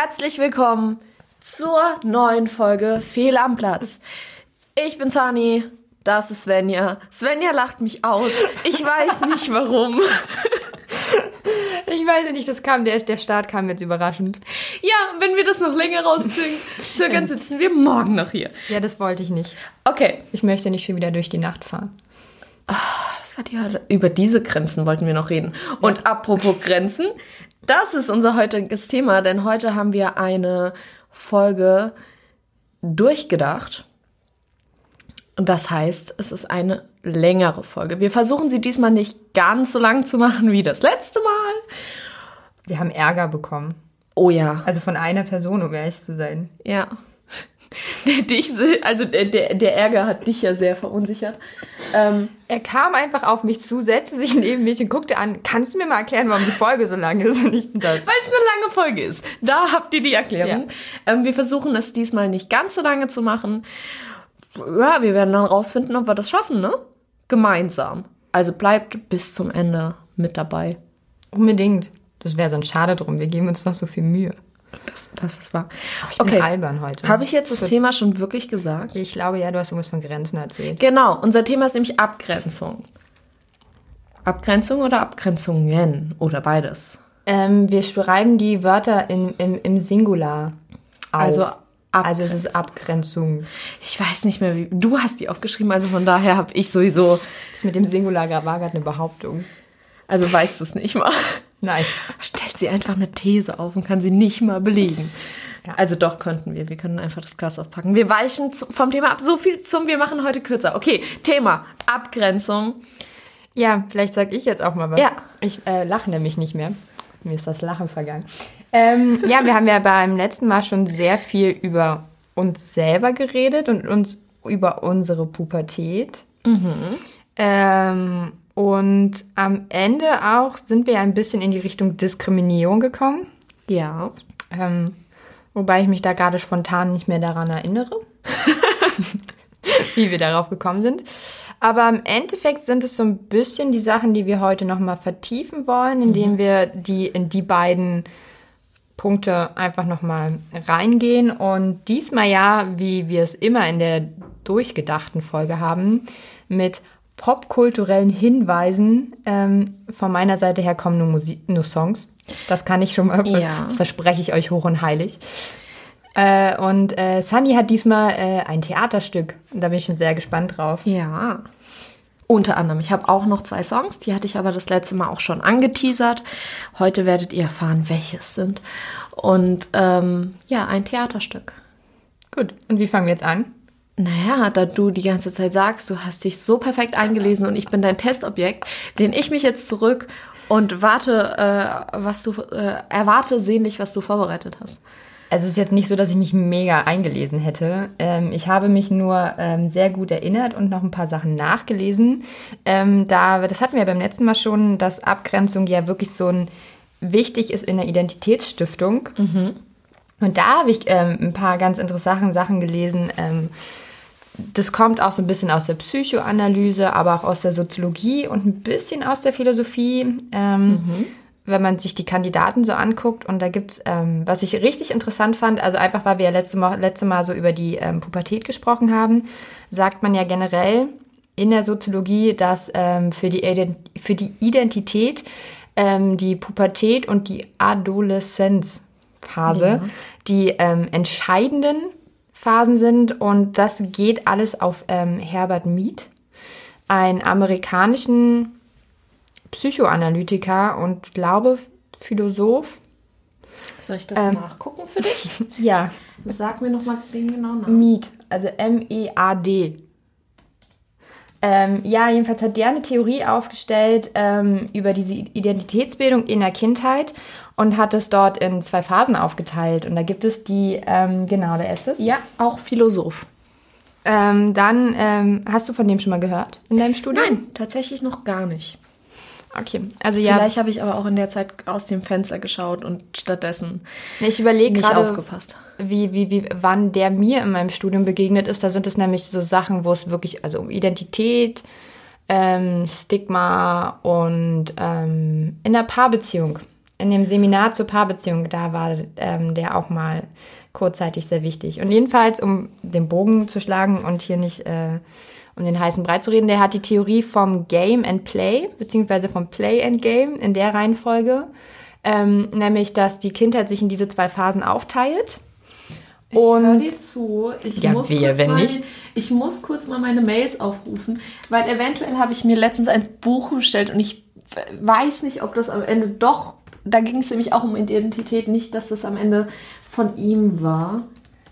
Herzlich willkommen zur neuen Folge Fehl am Platz. Ich bin Sani, das ist Svenja. Svenja lacht mich aus. Ich weiß nicht warum. Ich weiß nicht, das kam, der, der Start kam jetzt überraschend. Ja, wenn wir das noch länger rauszögern, sitzen wir morgen noch hier. Ja, das wollte ich nicht. Okay. Ich möchte nicht schon wieder durch die Nacht fahren. Das war die Hölle. Über diese Grenzen wollten wir noch reden. Und apropos Grenzen, das ist unser heutiges Thema, denn heute haben wir eine Folge durchgedacht. Und das heißt, es ist eine längere Folge. Wir versuchen sie diesmal nicht ganz so lang zu machen wie das letzte Mal. Wir haben Ärger bekommen. Oh ja. Also von einer Person, um ehrlich zu sein. Ja. Der, dich, also der, der, der Ärger hat dich ja sehr verunsichert. Ähm, Er kam einfach auf mich zu, setzte sich neben mich und guckte an, kannst du mir mal erklären, warum die Folge so lang ist und nicht das? Weil es eine lange Folge ist. Da habt ihr die Erklärung. Ähm, wir versuchen es diesmal nicht ganz so lange zu machen. Ja, wir werden dann rausfinden, ob wir das schaffen, ne? Gemeinsam. Also bleibt bis zum Ende mit dabei. Unbedingt. Das wäre sonst schade drum. Wir geben uns noch so viel Mühe. Das, das ist wahr. Ich bin albern heute. Habe ich jetzt das Thema schon wirklich gesagt? Ich glaube, ja, du hast irgendwas von Grenzen erzählt. Genau, unser Thema ist nämlich Abgrenzung. Abgrenzung oder Abgrenzungen oder beides? Ähm, wir schreiben die Wörter in, im, im Singular auf. Also also es ist Abgrenzung. Ich weiß nicht mehr, wie. Du hast die aufgeschrieben, also von daher habe ich sowieso. Das mit dem Singular war gerade eine Behauptung. Also weißt du es nicht mal. Nein. Stellt sie einfach eine These auf und kann sie nicht mal belegen. Ja. Also doch könnten wir. Wir können einfach das Glas aufpacken. Wir weichen vom Thema ab. So viel zum, wir machen heute kürzer. Okay, Thema Abgrenzung. Ja, vielleicht sage ich jetzt auch mal was. Ja. Ich äh, lache nämlich nicht mehr. Mir ist das Lachen vergangen. Ähm, ja, wir haben ja beim letzten Mal schon sehr viel über uns selber geredet und uns über unsere Pubertät. Ähm, und am Ende auch sind wir ein bisschen in die Richtung Diskriminierung gekommen. Ja. Ähm, wobei ich mich da gerade spontan nicht mehr daran erinnere, wie wir darauf gekommen sind. Aber im Endeffekt sind es so ein bisschen die Sachen, die wir heute nochmal vertiefen wollen, indem wir die in die beiden Punkte einfach nochmal reingehen. Und diesmal ja, wie wir es immer in der durchgedachten Folge haben, mit popkulturellen Hinweisen. Ähm, von meiner Seite her kommen nur, Musik, nur Songs. Das kann ich schon mal, Ja. das verspreche ich euch hoch und heilig. Äh, und äh, Sunny hat diesmal äh, ein Theaterstück. Da bin ich schon sehr gespannt drauf. Ja. Unter anderem. Ich habe auch noch zwei Songs, die hatte ich aber das letzte Mal auch schon angeteasert. Heute werdet ihr erfahren, welche es sind. Und ähm, ja, ein Theaterstück. Gut. Und wie fangen wir jetzt an? Naja, da du die ganze Zeit sagst, du hast dich so perfekt eingelesen und ich bin dein Testobjekt, lehne ich mich jetzt zurück und warte, äh, was du äh, erwarte sehnlich, was du vorbereitet hast. Also es ist jetzt nicht so, dass ich mich mega eingelesen hätte. Ähm, ich habe mich nur ähm, sehr gut erinnert und noch ein paar Sachen nachgelesen. Ähm, da, das hatten wir beim letzten Mal schon, dass Abgrenzung ja wirklich so ein wichtig ist in der Identitätsstiftung. Und da habe ich ähm, ein paar ganz interessante Sachen gelesen. Das kommt auch so ein bisschen aus der Psychoanalyse, aber auch aus der Soziologie und ein bisschen aus der Philosophie. Ähm, wenn man sich die Kandidaten so anguckt. Und da gibt's, ähm, was ich richtig interessant fand, also einfach, weil wir ja letzte Mal, letzte Mal so über die ähm, Pubertät gesprochen haben, sagt man ja generell in der Soziologie, dass ähm, für, die Ident für die Identität ähm, die Pubertät und die Adoleszenzphase die ähm, entscheidenden Phasen sind. Und das geht alles auf ähm, Herbert Mead, einen amerikanischen Psychoanalytiker und glaube Philosoph. Soll ich das nachgucken für dich? Ja, Sag mir nochmal den genauen Namen. Mead, also M-E-A-D. Ähm, ja, jedenfalls hat der eine Theorie aufgestellt ähm, über diese Identitätsbildung in der Kindheit und hat es dort in zwei Phasen aufgeteilt. Und da gibt es die, ähm, genau, da ist es. Ja, auch Philosoph. Ähm, dann, ähm, hast du von dem schon mal gehört in deinem Studium? Nein, tatsächlich noch gar nicht. Okay, also ja, Vielleicht habe ich aber auch in der Zeit aus dem Fenster geschaut und stattdessen ich überlege nicht gerade, aufgepasst. wie, wie, wie, wann der mir in meinem Studium begegnet ist. Da sind es nämlich so Sachen, wo es wirklich, also um Identität, ähm, Stigma und ähm, in der Paarbeziehung in dem Seminar zur Paarbeziehung, da war ähm, der auch mal kurzzeitig sehr wichtig. Und jedenfalls, um den Bogen zu schlagen und hier nicht äh, um den heißen Brei zu reden, der hat die Theorie vom Game and Play, beziehungsweise vom Play and Game in der Reihenfolge, ähm, nämlich, dass die Kindheit sich in diese zwei Phasen aufteilt. Ich höre dir zu. Ich, Ja, muss wehe, kurz mal, nicht. ich muss kurz mal meine Mails aufrufen, weil eventuell habe ich mir letztens ein Buch bestellt und ich weiß nicht, ob das am Ende doch, da ging es nämlich auch um Identität, nicht, dass das am Ende von ihm war.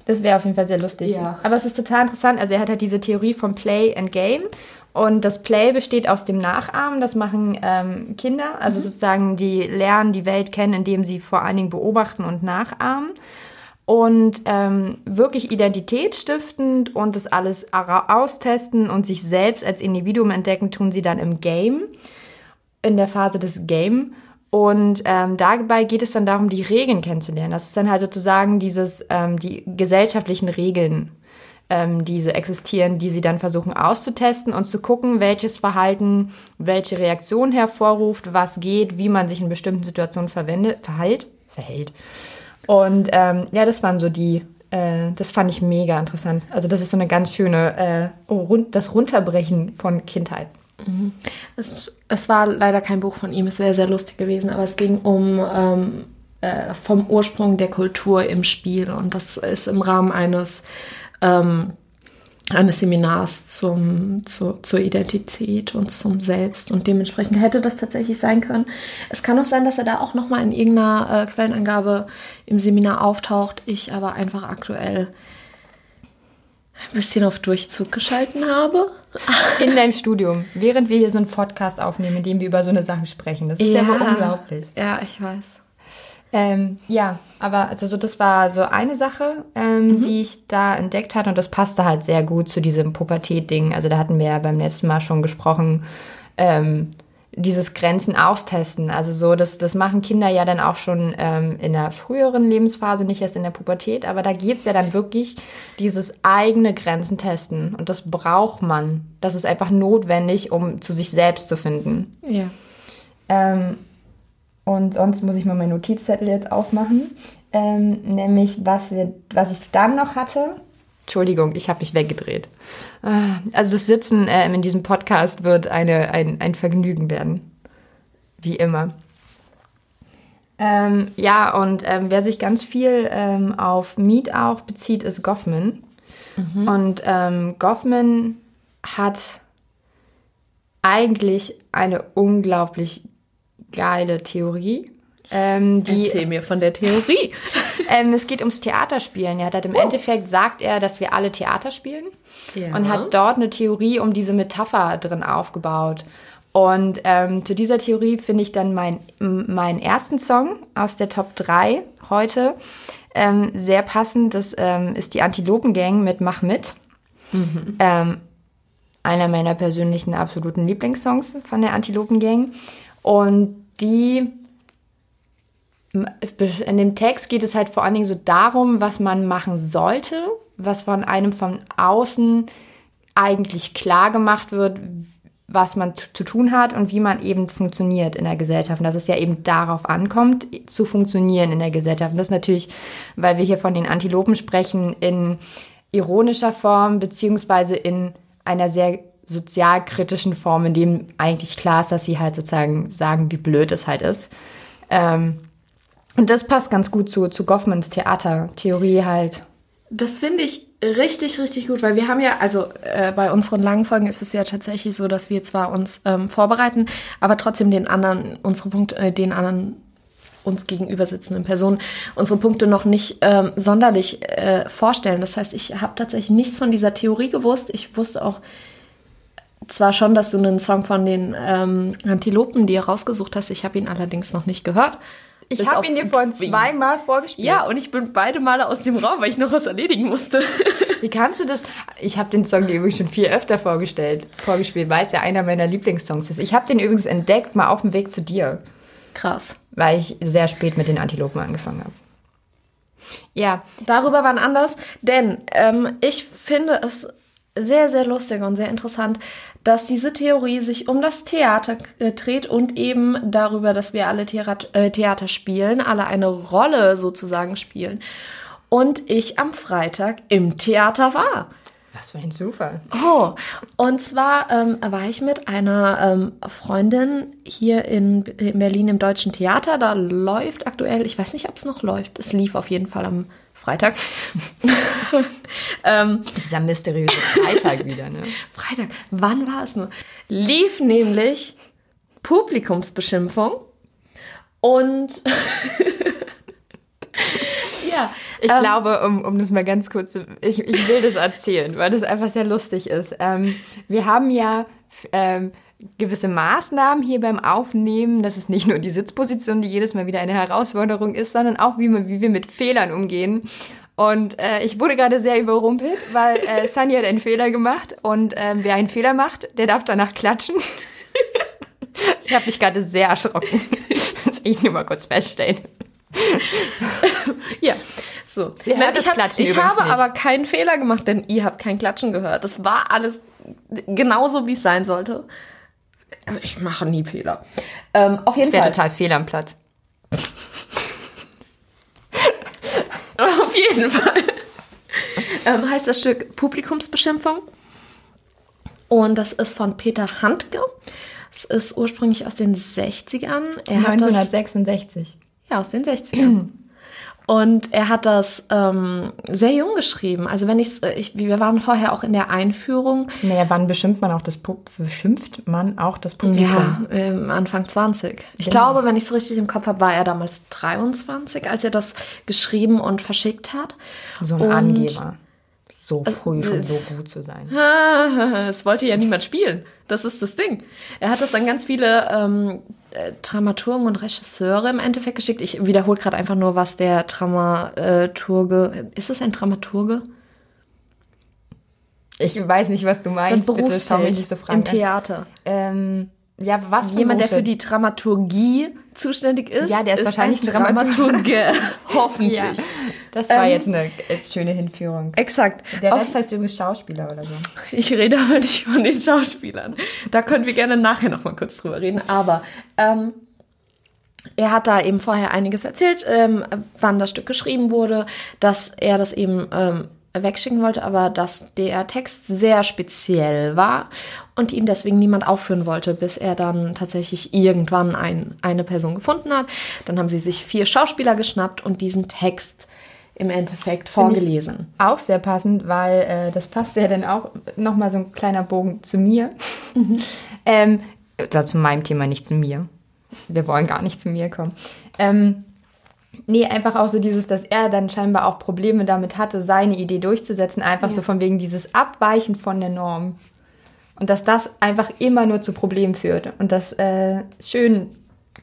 Das wäre auf jeden Fall sehr lustig. Ja. Aber es ist total interessant. Also er hat halt diese Theorie vom Play and Game. Und das Play besteht aus dem Nachahmen. Das machen ähm, Kinder. Also sozusagen, die lernen die Welt kennen, indem sie vor allen Dingen beobachten und nachahmen. Und ähm, wirklich identitätsstiftend und das alles austesten und sich selbst als Individuum entdecken, tun sie dann im Game, in der Phase des Game. Und ähm, dabei geht es dann darum, die Regeln kennenzulernen. Das ist dann halt sozusagen dieses, ähm, die gesellschaftlichen Regeln, ähm, die so existieren, die sie dann versuchen auszutesten und zu gucken, welches Verhalten, welche Reaktion hervorruft, was geht, wie man sich in bestimmten Situationen verwendet, verhält, verhält. Und ähm, ja, das waren so die, äh, das fand ich mega interessant. Also das ist so eine ganz schöne, äh, oh, rund, das Runterbrechen von Kindheit. Es, es war leider kein Buch von ihm, es wäre sehr lustig gewesen, aber es ging um ähm, äh, vom Ursprung der Kultur im Spiel und das ist im Rahmen eines, ähm, eines Seminars zum, zu, zur Identität und zum Selbst und dementsprechend hätte das tatsächlich sein können. Es kann auch sein, dass er da auch nochmal in irgendeiner äh, Quellenangabe im Seminar auftaucht, ich aber einfach aktuell ein bisschen auf Durchzug geschalten habe. In deinem Studium, während wir hier so einen Podcast aufnehmen, in dem wir über so eine Sache sprechen. Das ist ja, wohl unglaublich. Ja, ich weiß. Ähm, ja, aber also so, das war so eine Sache, ähm, die ich da entdeckt hatte und das passte halt sehr gut zu diesem Pubertät-Ding. Also da hatten wir ja beim letzten Mal schon gesprochen, ähm, dieses Grenzen austesten. Also so, das, das machen Kinder ja dann auch schon ähm, in der früheren Lebensphase, nicht erst in der Pubertät, aber da geht's ja dann wirklich dieses eigene Grenzen testen und das braucht man. Das ist einfach notwendig, um zu sich selbst zu finden. Ja. Ähm, und sonst muss ich mal meinen Notizzettel jetzt aufmachen. Ähm, nämlich, was, wir, was ich dann noch hatte. Entschuldigung, ich habe mich weggedreht. Ah, Also das Sitzen ähm, in diesem Podcast wird eine, ein, ein Vergnügen werden. Wie immer. Ähm, ja, und ähm, wer sich ganz viel ähm, auf Meat auch bezieht, ist Goffman. Und ähm, Goffman hat eigentlich eine unglaublich geile Theorie. Ähm, die, Erzähl mir von der Theorie. ähm, es geht ums Theaterspielen. Er hat halt im Endeffekt sagt er, dass wir alle Theater spielen Ja. und hat dort eine Theorie um diese Metapher drin aufgebaut. Und ähm, zu dieser Theorie finde ich dann mein, meinen ersten Song aus der Top 3 heute ähm, sehr passend. Das ähm, ist die Antilopen-Gang mit Mach mit. Ähm, einer meiner persönlichen absoluten Lieblingssongs von der Antilopen Gang. Und die in dem Text geht es halt vor allen Dingen so darum, was man machen sollte, was von einem von außen eigentlich klar gemacht wird, was man zu tun hat und wie man eben funktioniert in der Gesellschaft. Und dass es ja eben darauf ankommt, zu funktionieren in der Gesellschaft. Und das ist natürlich, weil wir hier von den Antilopen sprechen, in ironischer Form, beziehungsweise in einer sehr sozialkritischen Form, in dem eigentlich klar ist, dass sie halt sozusagen sagen, wie blöd es halt ist. Ähm, und das passt ganz gut zu, zu Goffmans Theatertheorie halt. Das finde ich richtig, richtig gut, weil wir haben ja, also äh, bei unseren langen Folgen ist es ja tatsächlich so, dass wir zwar uns ähm, vorbereiten, aber trotzdem den anderen, unsere Punkte, äh, den anderen uns gegenüber sitzenden Personen unsere Punkte noch nicht ähm, sonderlich äh, vorstellen. Das heißt, ich habe tatsächlich nichts von dieser Theorie gewusst. Ich wusste auch zwar schon, dass du einen Song von den ähm, Antilopen dir rausgesucht hast. Ich habe ihn allerdings noch nicht gehört. Ich habe ihn dir vorhin zweimal vorgespielt. Ja, und ich bin beide Male aus dem Raum, weil ich noch was erledigen musste. Wie kannst du das? Ich habe den Song dir übrigens schon viel öfter vorgestellt, vorgespielt, weil es ja einer meiner Lieblingssongs ist. Ich habe den übrigens entdeckt, mal auf dem Weg zu dir, Krass. weil ich sehr spät mit den Antilopen angefangen habe. Ja, Darüber wann anders, denn ähm, ich finde es sehr, sehr lustig und sehr interessant, dass diese Theorie sich um das Theater äh, dreht und eben darüber, dass wir alle Theater, äh, Theater spielen, alle eine Rolle sozusagen spielen. Und ich am Freitag im Theater war. Was für ein Zufall. Oh, und zwar ähm, war ich mit einer ähm, Freundin hier in, in Berlin im Deutschen Theater. Da läuft aktuell, ich weiß nicht, ob es noch läuft. Es lief auf jeden Fall am Freitag. ähm, Dieser mysteriöse Freitag wieder, ne? Freitag, wann war es nur? Lief nämlich Publikumsbeschimpfung und ja. Ich ähm, glaube, um, um das mal ganz kurz zu, ich, ich will das erzählen, weil das einfach sehr lustig ist. Ähm, wir haben ja ähm, gewisse Maßnahmen hier beim Aufnehmen. Das ist nicht nur die Sitzposition, die jedes Mal wieder eine Herausforderung ist, sondern auch, wie, wir, wie wir mit Fehlern umgehen. Und äh, ich wurde gerade sehr überrumpelt, weil äh, Sunny hat einen Fehler gemacht und äh, wer einen Fehler macht, der darf danach klatschen. ich habe mich gerade sehr erschrocken. Das ich nur mal kurz feststellen. ja, so. Nein, ich, hab, ich habe nicht. aber keinen Fehler gemacht, denn ihr habt kein Klatschen gehört. Das war alles genauso, wie es sein sollte. Ich mache nie Fehler. Ähm, auf jeden das Fall. total fehl am Platz. auf jeden Fall. ähm, heißt das Stück Publikumsbeschimpfung. Und das ist von Peter Handke. Es ist ursprünglich aus den 60ern. Er 1966. Das, ja, aus den 60ern. Und er hat das ähm, sehr jung geschrieben. Also wenn ich's, äh, ich, wir waren vorher auch in der Einführung. Naja, wann beschimpft man auch das Publikum? Beschimpft man auch das Publikum? Ja, ähm, Anfang 20. Ich genau. glaube, wenn ich es richtig im Kopf habe, war er damals 23, als er das geschrieben und verschickt hat. So ein und Angeber so äh, früh schon so gut zu sein. Es wollte ja niemand spielen. Das ist das Ding. Er hat das an ganz viele ähm, äh, Dramaturgen und Regisseure im Endeffekt geschickt. Ich wiederhole gerade einfach nur, was der Dramaturge. Ist es ein Dramaturge? Ich weiß nicht, was du meinst. Das Berufsfeld Bitte, nicht so im Theater. Ähm, ja, was für Jemand, der für die Dramaturgie zuständig ist. Ja, der ist, ist wahrscheinlich ein Dramaturge. Hoffentlich. Ja, das war ähm, jetzt eine schöne Hinführung. Exakt. Der Rest Auf, heißt übrigens Schauspieler oder so. Ich rede aber nicht von den Schauspielern. Da können wir gerne nachher noch mal kurz drüber reden. Aber ähm, er hat da eben vorher einiges erzählt, ähm, wann das Stück geschrieben wurde, dass er das eben ähm, wegschicken wollte, aber dass der Text sehr speziell war und ihn deswegen niemand aufführen wollte, bis er dann tatsächlich irgendwann ein, eine Person gefunden hat. Dann haben sie sich vier Schauspieler geschnappt und diesen Text im Endeffekt vorgelesen. Auch sehr passend, weil äh, das passt ja dann auch nochmal so ein kleiner Bogen zu mir. Mhm. ähm, oder zu meinem Thema, nicht zu mir. Wir wollen gar nicht zu mir kommen. Ähm, Nee, einfach auch so dieses, dass er dann scheinbar auch Probleme damit hatte, seine Idee durchzusetzen, einfach ja. so von wegen dieses Abweichen von der Norm. Und dass das einfach immer nur zu Problemen führt. Und das äh, schön,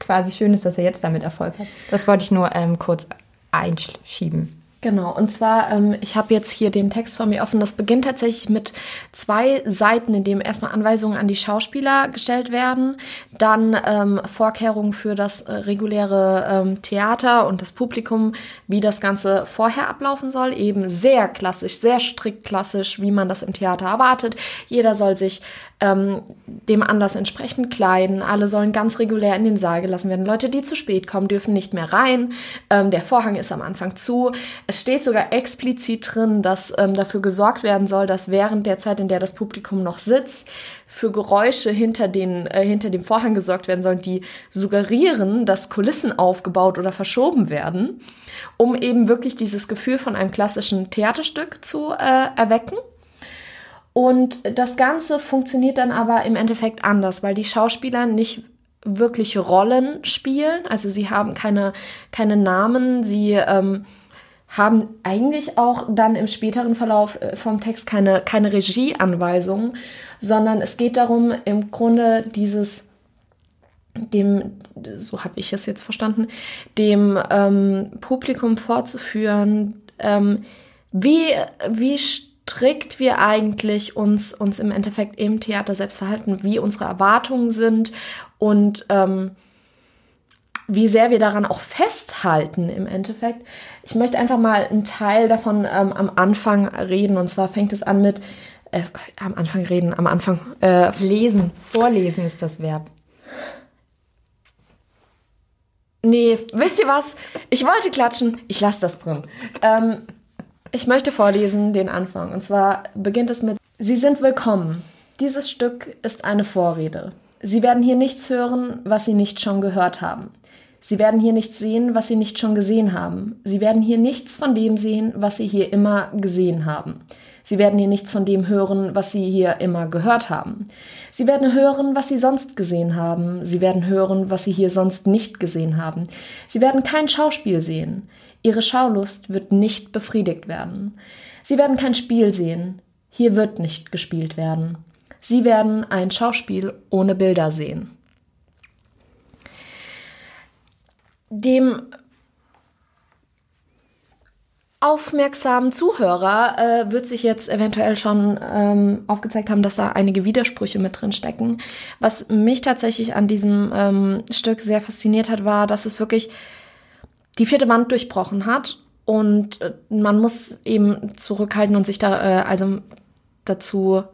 quasi schön ist, dass er jetzt damit Erfolg hat. Das wollte ich nur ähm, kurz einschieben. Genau, und zwar, ähm, ich habe jetzt hier den Text vor mir offen. Das beginnt tatsächlich mit zwei Seiten, in dem erstmal Anweisungen an die Schauspieler gestellt werden, dann ähm, Vorkehrungen für das äh, reguläre ähm, Theater und das Publikum, wie das Ganze vorher ablaufen soll. Eben sehr klassisch, sehr strikt klassisch, wie man das im Theater erwartet. Jeder soll sich ähm, dem Anlass entsprechend kleiden. Alle sollen ganz regulär in den Saal gelassen werden. Leute, die zu spät kommen, dürfen nicht mehr rein. Ähm, der Vorhang ist am Anfang zu. Es steht sogar explizit drin, dass ähm, dafür gesorgt werden soll, dass während der Zeit, in der das Publikum noch sitzt, für Geräusche hinter, den, äh, hinter dem Vorhang gesorgt werden sollen, die suggerieren, dass Kulissen aufgebaut oder verschoben werden, um eben wirklich dieses Gefühl von einem klassischen Theaterstück zu äh, erwecken. Und das Ganze funktioniert dann aber im Endeffekt anders, weil die Schauspieler nicht wirklich Rollen spielen. Also sie haben keine, keine Namen, sie ähm, haben eigentlich auch dann im späteren Verlauf äh, vom Text keine, keine Regieanweisungen, sondern es geht darum, im Grunde dieses dem, so habe ich es jetzt verstanden, dem ähm, Publikum vorzuführen, ähm, wie, wie strikt wir eigentlich uns, uns im Endeffekt im Theater selbst verhalten, wie unsere Erwartungen sind und ähm, wie sehr wir daran auch festhalten im Endeffekt. Ich möchte einfach mal einen Teil davon ähm, am Anfang reden und zwar fängt es an mit äh, am Anfang reden, am Anfang äh, lesen. Vorlesen ist das Verb. Nee, wisst ihr was? Ich wollte klatschen, ich lasse das drin. Ähm, ich möchte vorlesen den Anfang. Und zwar beginnt es mit Sie sind willkommen. Dieses Stück ist eine Vorrede. Sie werden hier nichts hören, was Sie nicht schon gehört haben. Sie werden hier nichts sehen, was Sie nicht schon gesehen haben. Sie werden hier nichts von dem sehen, was Sie hier immer gesehen haben. Sie werden hier nichts von dem hören, was Sie hier immer gehört haben. Sie werden hören, was Sie sonst gesehen haben. Sie werden hören, was Sie hier sonst nicht gesehen haben. Sie werden kein Schauspiel sehen. Ihre Schaulust wird nicht befriedigt werden. Sie werden kein Spiel sehen. Hier wird nicht gespielt werden. Sie werden ein Schauspiel ohne Bilder sehen. Dem aufmerksamen Zuhörer äh, wird sich jetzt eventuell schon ähm, aufgezeigt haben, dass da einige Widersprüche mit drin stecken. Was mich tatsächlich an diesem ähm, Stück sehr fasziniert hat, war, dass es wirklich die vierte Wand durchbrochen hat und äh, man muss eben zurückhalten und sich da äh, also dazu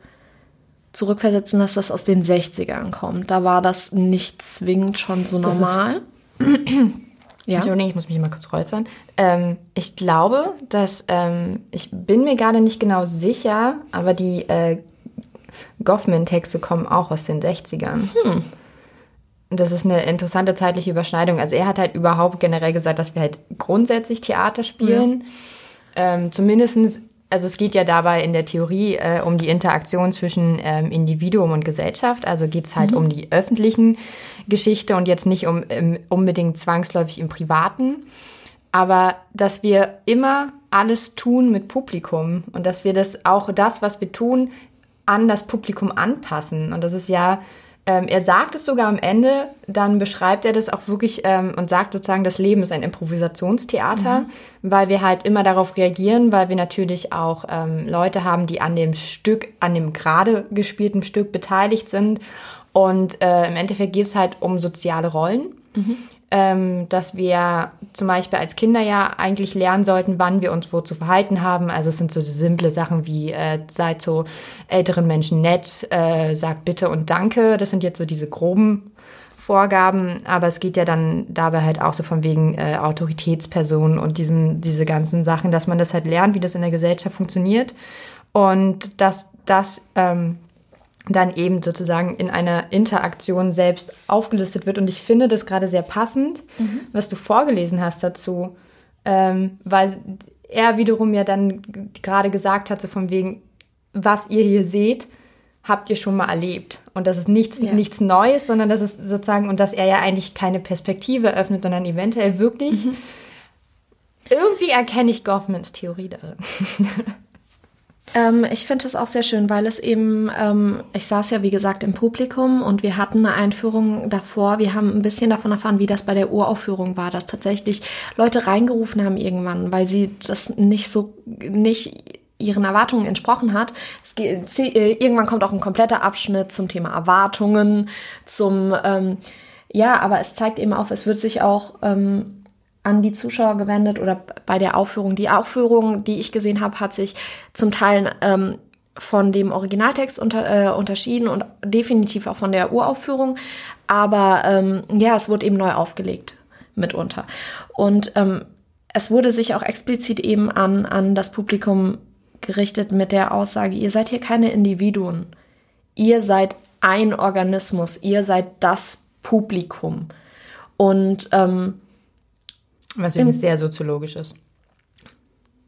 zurückversetzen, dass das aus den 60ern kommt. Da war das nicht zwingend schon so normal. Ja. Entschuldigung, ich muss mich mal kurz räuspern. Ähm, ich glaube, dass, ähm, ich bin mir gerade nicht genau sicher, aber die äh, Goffman-Texte kommen auch aus den 60ern. Hm. Das ist eine interessante zeitliche Überschneidung. Also er hat halt überhaupt generell gesagt, dass wir halt grundsätzlich Theater spielen. Ja. Ähm, zumindestens also es geht ja dabei in der Theorie äh, um die Interaktion zwischen ähm, Individuum und Gesellschaft. Also geht es halt mhm. um die öffentlichen Geschichte und jetzt nicht um um unbedingt zwangsläufig im Privaten. Aber dass wir immer alles tun mit Publikum und dass wir das auch das, was wir tun, an das Publikum anpassen. Und das ist ja ähm, er sagt es sogar am Ende, dann beschreibt er das auch wirklich ähm, und sagt sozusagen, das Leben ist ein Improvisationstheater, mhm. weil wir halt immer darauf reagieren, weil wir natürlich auch ähm, Leute haben, die an dem Stück, an dem gerade gespielten Stück beteiligt sind. Und äh, im Endeffekt geht es halt um soziale Rollen. Mhm ähm, dass wir zum Beispiel als Kinder ja eigentlich lernen sollten, wann wir uns wo zu verhalten haben. Also es sind so simple Sachen wie äh, seid so älteren Menschen nett, äh, sagt bitte und danke. Das sind jetzt so diese groben Vorgaben, aber es geht ja dann dabei halt auch so von wegen äh, Autoritätspersonen und diesen, diese ganzen Sachen, dass man das halt lernt, wie das in der Gesellschaft funktioniert und dass das ähm, dann eben sozusagen in einer Interaktion selbst aufgelistet wird. Und ich finde das gerade sehr passend, mhm. was du vorgelesen hast dazu, ähm, weil er wiederum ja dann gerade gesagt hat, so von wegen, was ihr hier seht, habt ihr schon mal erlebt. Und das ist nichts, ja. nichts Neues, sondern das ist sozusagen, und dass er ja eigentlich keine Perspektive öffnet, sondern eventuell wirklich. Mhm. Irgendwie erkenne ich Goffmans Theorie darin. Ähm, ich finde es auch sehr schön, weil es eben, ähm, ich saß ja wie gesagt im Publikum und wir hatten eine Einführung davor. Wir haben ein bisschen davon erfahren, wie das bei der Uraufführung war, dass tatsächlich Leute reingerufen haben irgendwann, weil sie das nicht so, nicht ihren Erwartungen entsprochen hat. Geht, äh, irgendwann kommt auch ein kompletter Abschnitt zum Thema Erwartungen, zum, ähm, ja, aber es zeigt eben auf, es wird sich auch, ähm, an die Zuschauer gewendet oder bei der Aufführung. Die Aufführung, die ich gesehen habe, hat sich zum Teil ähm, von dem Originaltext unter, äh, unterschieden und definitiv auch von der Uraufführung. Aber ähm, ja, es wurde eben neu aufgelegt mitunter. Und ähm, es wurde sich auch explizit eben an, an das Publikum gerichtet mit der Aussage, ihr seid hier keine Individuen. Ihr seid ein Organismus, ihr seid das Publikum. Und ähm, was übrigens sehr soziologisch ist.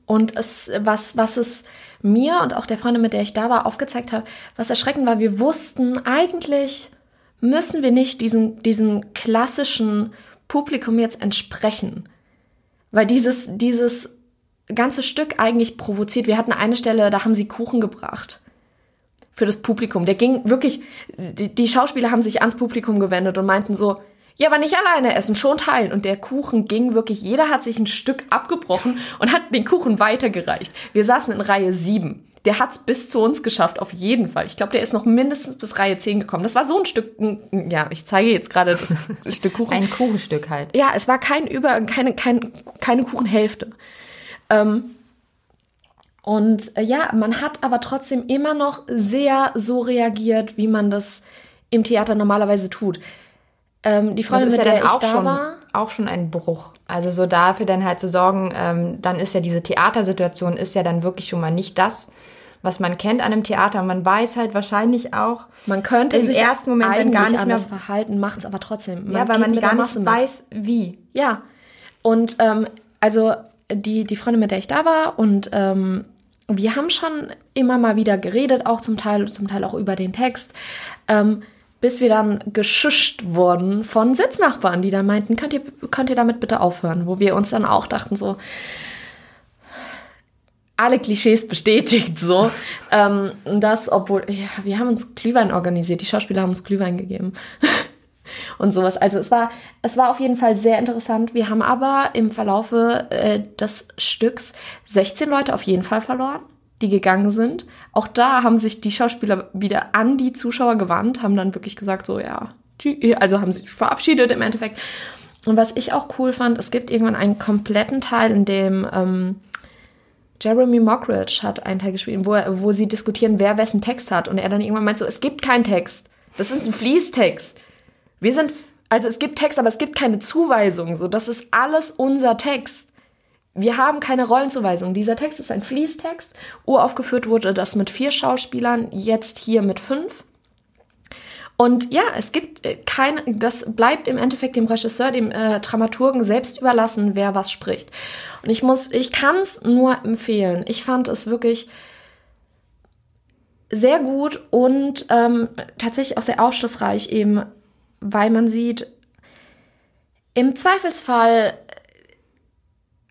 Und es, was, was es mir und auch der Freundin, mit der ich da war, aufgezeigt hat, was erschreckend war, wir wussten, eigentlich müssen wir nicht diesen, diesem klassischen Publikum jetzt entsprechen. Weil dieses, dieses ganze Stück eigentlich provoziert. Wir hatten eine Stelle, da haben sie Kuchen gebracht. Für das Publikum. Der ging wirklich, die, die Schauspieler haben sich ans Publikum gewendet und meinten so, ja, aber nicht alleine essen, schon teilen. Und der Kuchen ging wirklich, jeder hat sich ein Stück abgebrochen und hat den Kuchen weitergereicht. Wir saßen in Reihe 7. Der hat's bis zu uns geschafft, auf jeden Fall. Ich glaube, der ist noch mindestens bis Reihe 10 gekommen. Das war so ein Stück, ja, ich zeige jetzt gerade das Stück Kuchen. Ein Kuchenstück halt. Ja, es war kein Über, keine, kein, keine Kuchenhälfte. Ähm, Und äh, ja, man hat aber trotzdem immer noch sehr so reagiert, wie man das im Theater normalerweise tut. Ähm, die Freundin, das ist mit ja der dann ich auch da schon, war, auch schon ein Bruch. Also so dafür dann halt zu sorgen, ähm, dann ist ja diese Theatersituation ist ja dann wirklich schon mal nicht das, was man kennt an einem Theater. Und man weiß halt wahrscheinlich auch, man könnte im ersten Moment dann gar nicht mehr- verhalten, macht es aber trotzdem. ja, weil man gar nicht weiß, wie. Ja. Und ähm, also die, die Freundin, mit der ich da war, und ähm, wir haben schon immer mal wieder geredet, auch zum Teil, zum Teil auch über den Text, ähm, bis wir dann geschuscht wurden von Sitznachbarn, die dann meinten, könnt ihr, könnt ihr damit bitte aufhören? Wo wir uns dann auch dachten, so, alle Klischees bestätigt, so. ähm, das, obwohl, ja, wir haben uns Glühwein organisiert, die Schauspieler haben uns Glühwein gegeben. und sowas. Also es war, es war auf jeden Fall sehr interessant. Wir haben aber im Verlaufe äh, des Stücks 16 Leute auf jeden Fall verloren, die gegangen sind. Auch da haben sich die Schauspieler wieder an die Zuschauer gewandt, haben dann wirklich gesagt, so ja, also haben sich verabschiedet im Endeffekt. Und was ich auch cool fand, es gibt irgendwann einen kompletten Teil, in dem ähm, Jeremy Mockridge hat einen Teil gespielt, wo, er, wo sie diskutieren, wer wessen Text hat. Und er dann irgendwann meint so, es gibt keinen Text. Das ist ein Fließtext. Wir sind, also es gibt Text, aber es gibt keine Zuweisung. So, das ist alles unser Text. Wir haben keine Rollenzuweisung. Dieser Text ist ein Fließtext. Uraufgeführt wurde das mit vier Schauspielern, jetzt hier mit fünf. Und ja, es gibt äh, keine, das bleibt im Endeffekt dem Regisseur, dem äh, Dramaturgen selbst überlassen, wer was spricht. Und ich muss, ich kann es nur empfehlen. Ich fand es wirklich sehr gut und ähm, tatsächlich auch sehr aufschlussreich, eben weil man sieht, im Zweifelsfall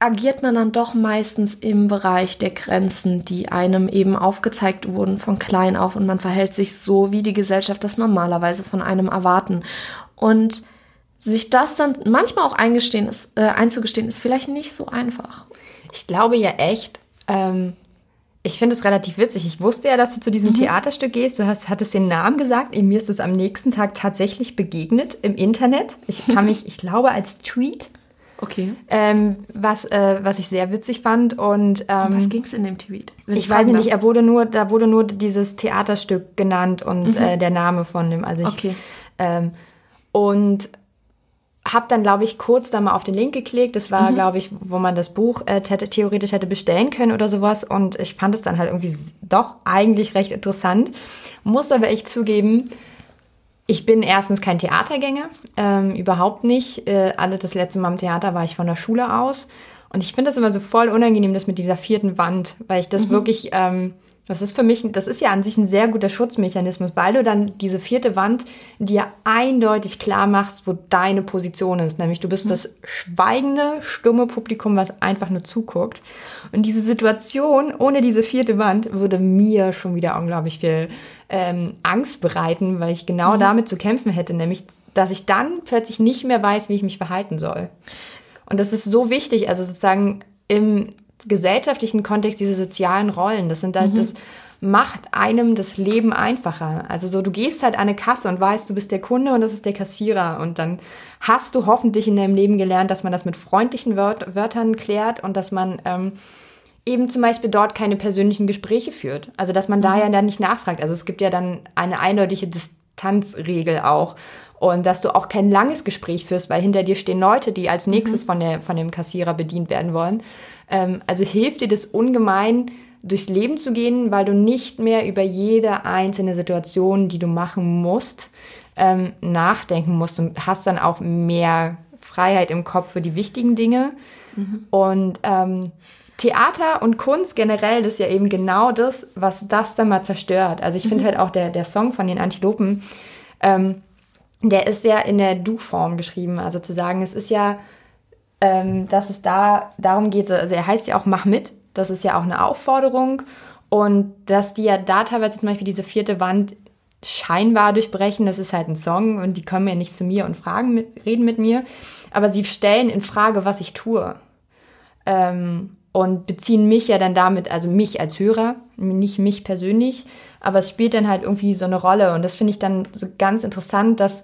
agiert man dann doch meistens im Bereich der Grenzen, die einem eben aufgezeigt wurden von klein auf und man verhält sich so, wie die Gesellschaft das normalerweise von einem erwarten. Und sich das dann manchmal auch eingestehen ist, äh, einzugestehen, ist vielleicht nicht so einfach. Ich glaube ja echt, ähm, ich finde es relativ witzig. Ich wusste ja, dass du zu diesem Theaterstück gehst. Du hast, hattest den Namen gesagt. Mir ist es am nächsten Tag tatsächlich begegnet im Internet. Ich kann mich, ich glaube, als Tweet, Okay. ähm, was, äh, was ich sehr witzig fand. Und ähm, Was ging's in dem Tweet? Wenn ich weiß nicht, er wurde nur, da wurde nur dieses Theaterstück genannt und äh, der Name von dem. Also ich, Okay. ähm, und habe dann, glaube ich, kurz da mal auf den Link geklickt. Das war, glaube ich, wo man das Buch äh, theoretisch hätte bestellen können oder sowas. Und ich fand es dann halt irgendwie doch eigentlich recht interessant. Muss aber echt zugeben, ich bin erstens kein Theatergänger, ähm, überhaupt nicht. Äh, alle das letzte Mal im Theater war ich von der Schule aus. Und ich finde das immer so voll unangenehm, das mit dieser vierten Wand, weil ich das wirklich, ähm, das ist für mich, das ist ja an sich ein sehr guter Schutzmechanismus, weil du dann diese vierte Wand dir eindeutig klar machst, wo deine Position ist. Nämlich du bist das schweigende, stumme Publikum, was einfach nur zuguckt. Und diese Situation ohne diese vierte Wand würde mir schon wieder unglaublich viel ähm, Angst bereiten, weil ich genau damit zu kämpfen hätte, nämlich dass ich dann plötzlich nicht mehr weiß, wie ich mich verhalten soll. Und das ist so wichtig, also sozusagen im gesellschaftlichen Kontext diese sozialen Rollen. Das sind halt, das macht einem das Leben einfacher. Also so, du gehst halt an eine Kasse und weißt, du bist der Kunde und das ist der Kassierer. Und dann hast du hoffentlich in deinem Leben gelernt, dass man das mit freundlichen Wört Wörtern klärt und dass man ähm, eben zum Beispiel dort keine persönlichen Gespräche führt. Also dass man da ja dann nicht nachfragt. Also es gibt ja dann eine eindeutige Distanzregel auch. Und dass du auch kein langes Gespräch führst, weil hinter dir stehen Leute, die als nächstes von, der, von dem Kassierer bedient werden wollen. Ähm, also hilft dir das ungemein, durchs Leben zu gehen, weil du nicht mehr über jede einzelne Situation, die du machen musst, ähm, nachdenken musst und hast dann auch mehr Freiheit im Kopf für die wichtigen Dinge. Und ähm, Theater und Kunst generell, das ist ja eben genau das, was das dann mal zerstört. Also ich finde halt auch der, der Song von den Antilopen, ähm, der ist ja in der Du-Form geschrieben. Also zu sagen, es ist ja, ähm, dass es da darum geht, also er heißt ja auch Mach mit, das ist ja auch eine Aufforderung. Und dass die ja da teilweise zum Beispiel diese vierte Wand scheinbar durchbrechen, das ist halt ein Song und die kommen ja nicht zu mir und fragen mit, reden mit mir, aber sie stellen in Frage, was ich tue. Ähm, und beziehen mich ja dann damit, also mich als Hörer, nicht mich persönlich, aber es spielt dann halt irgendwie so eine Rolle. Und das finde ich dann so ganz interessant, dass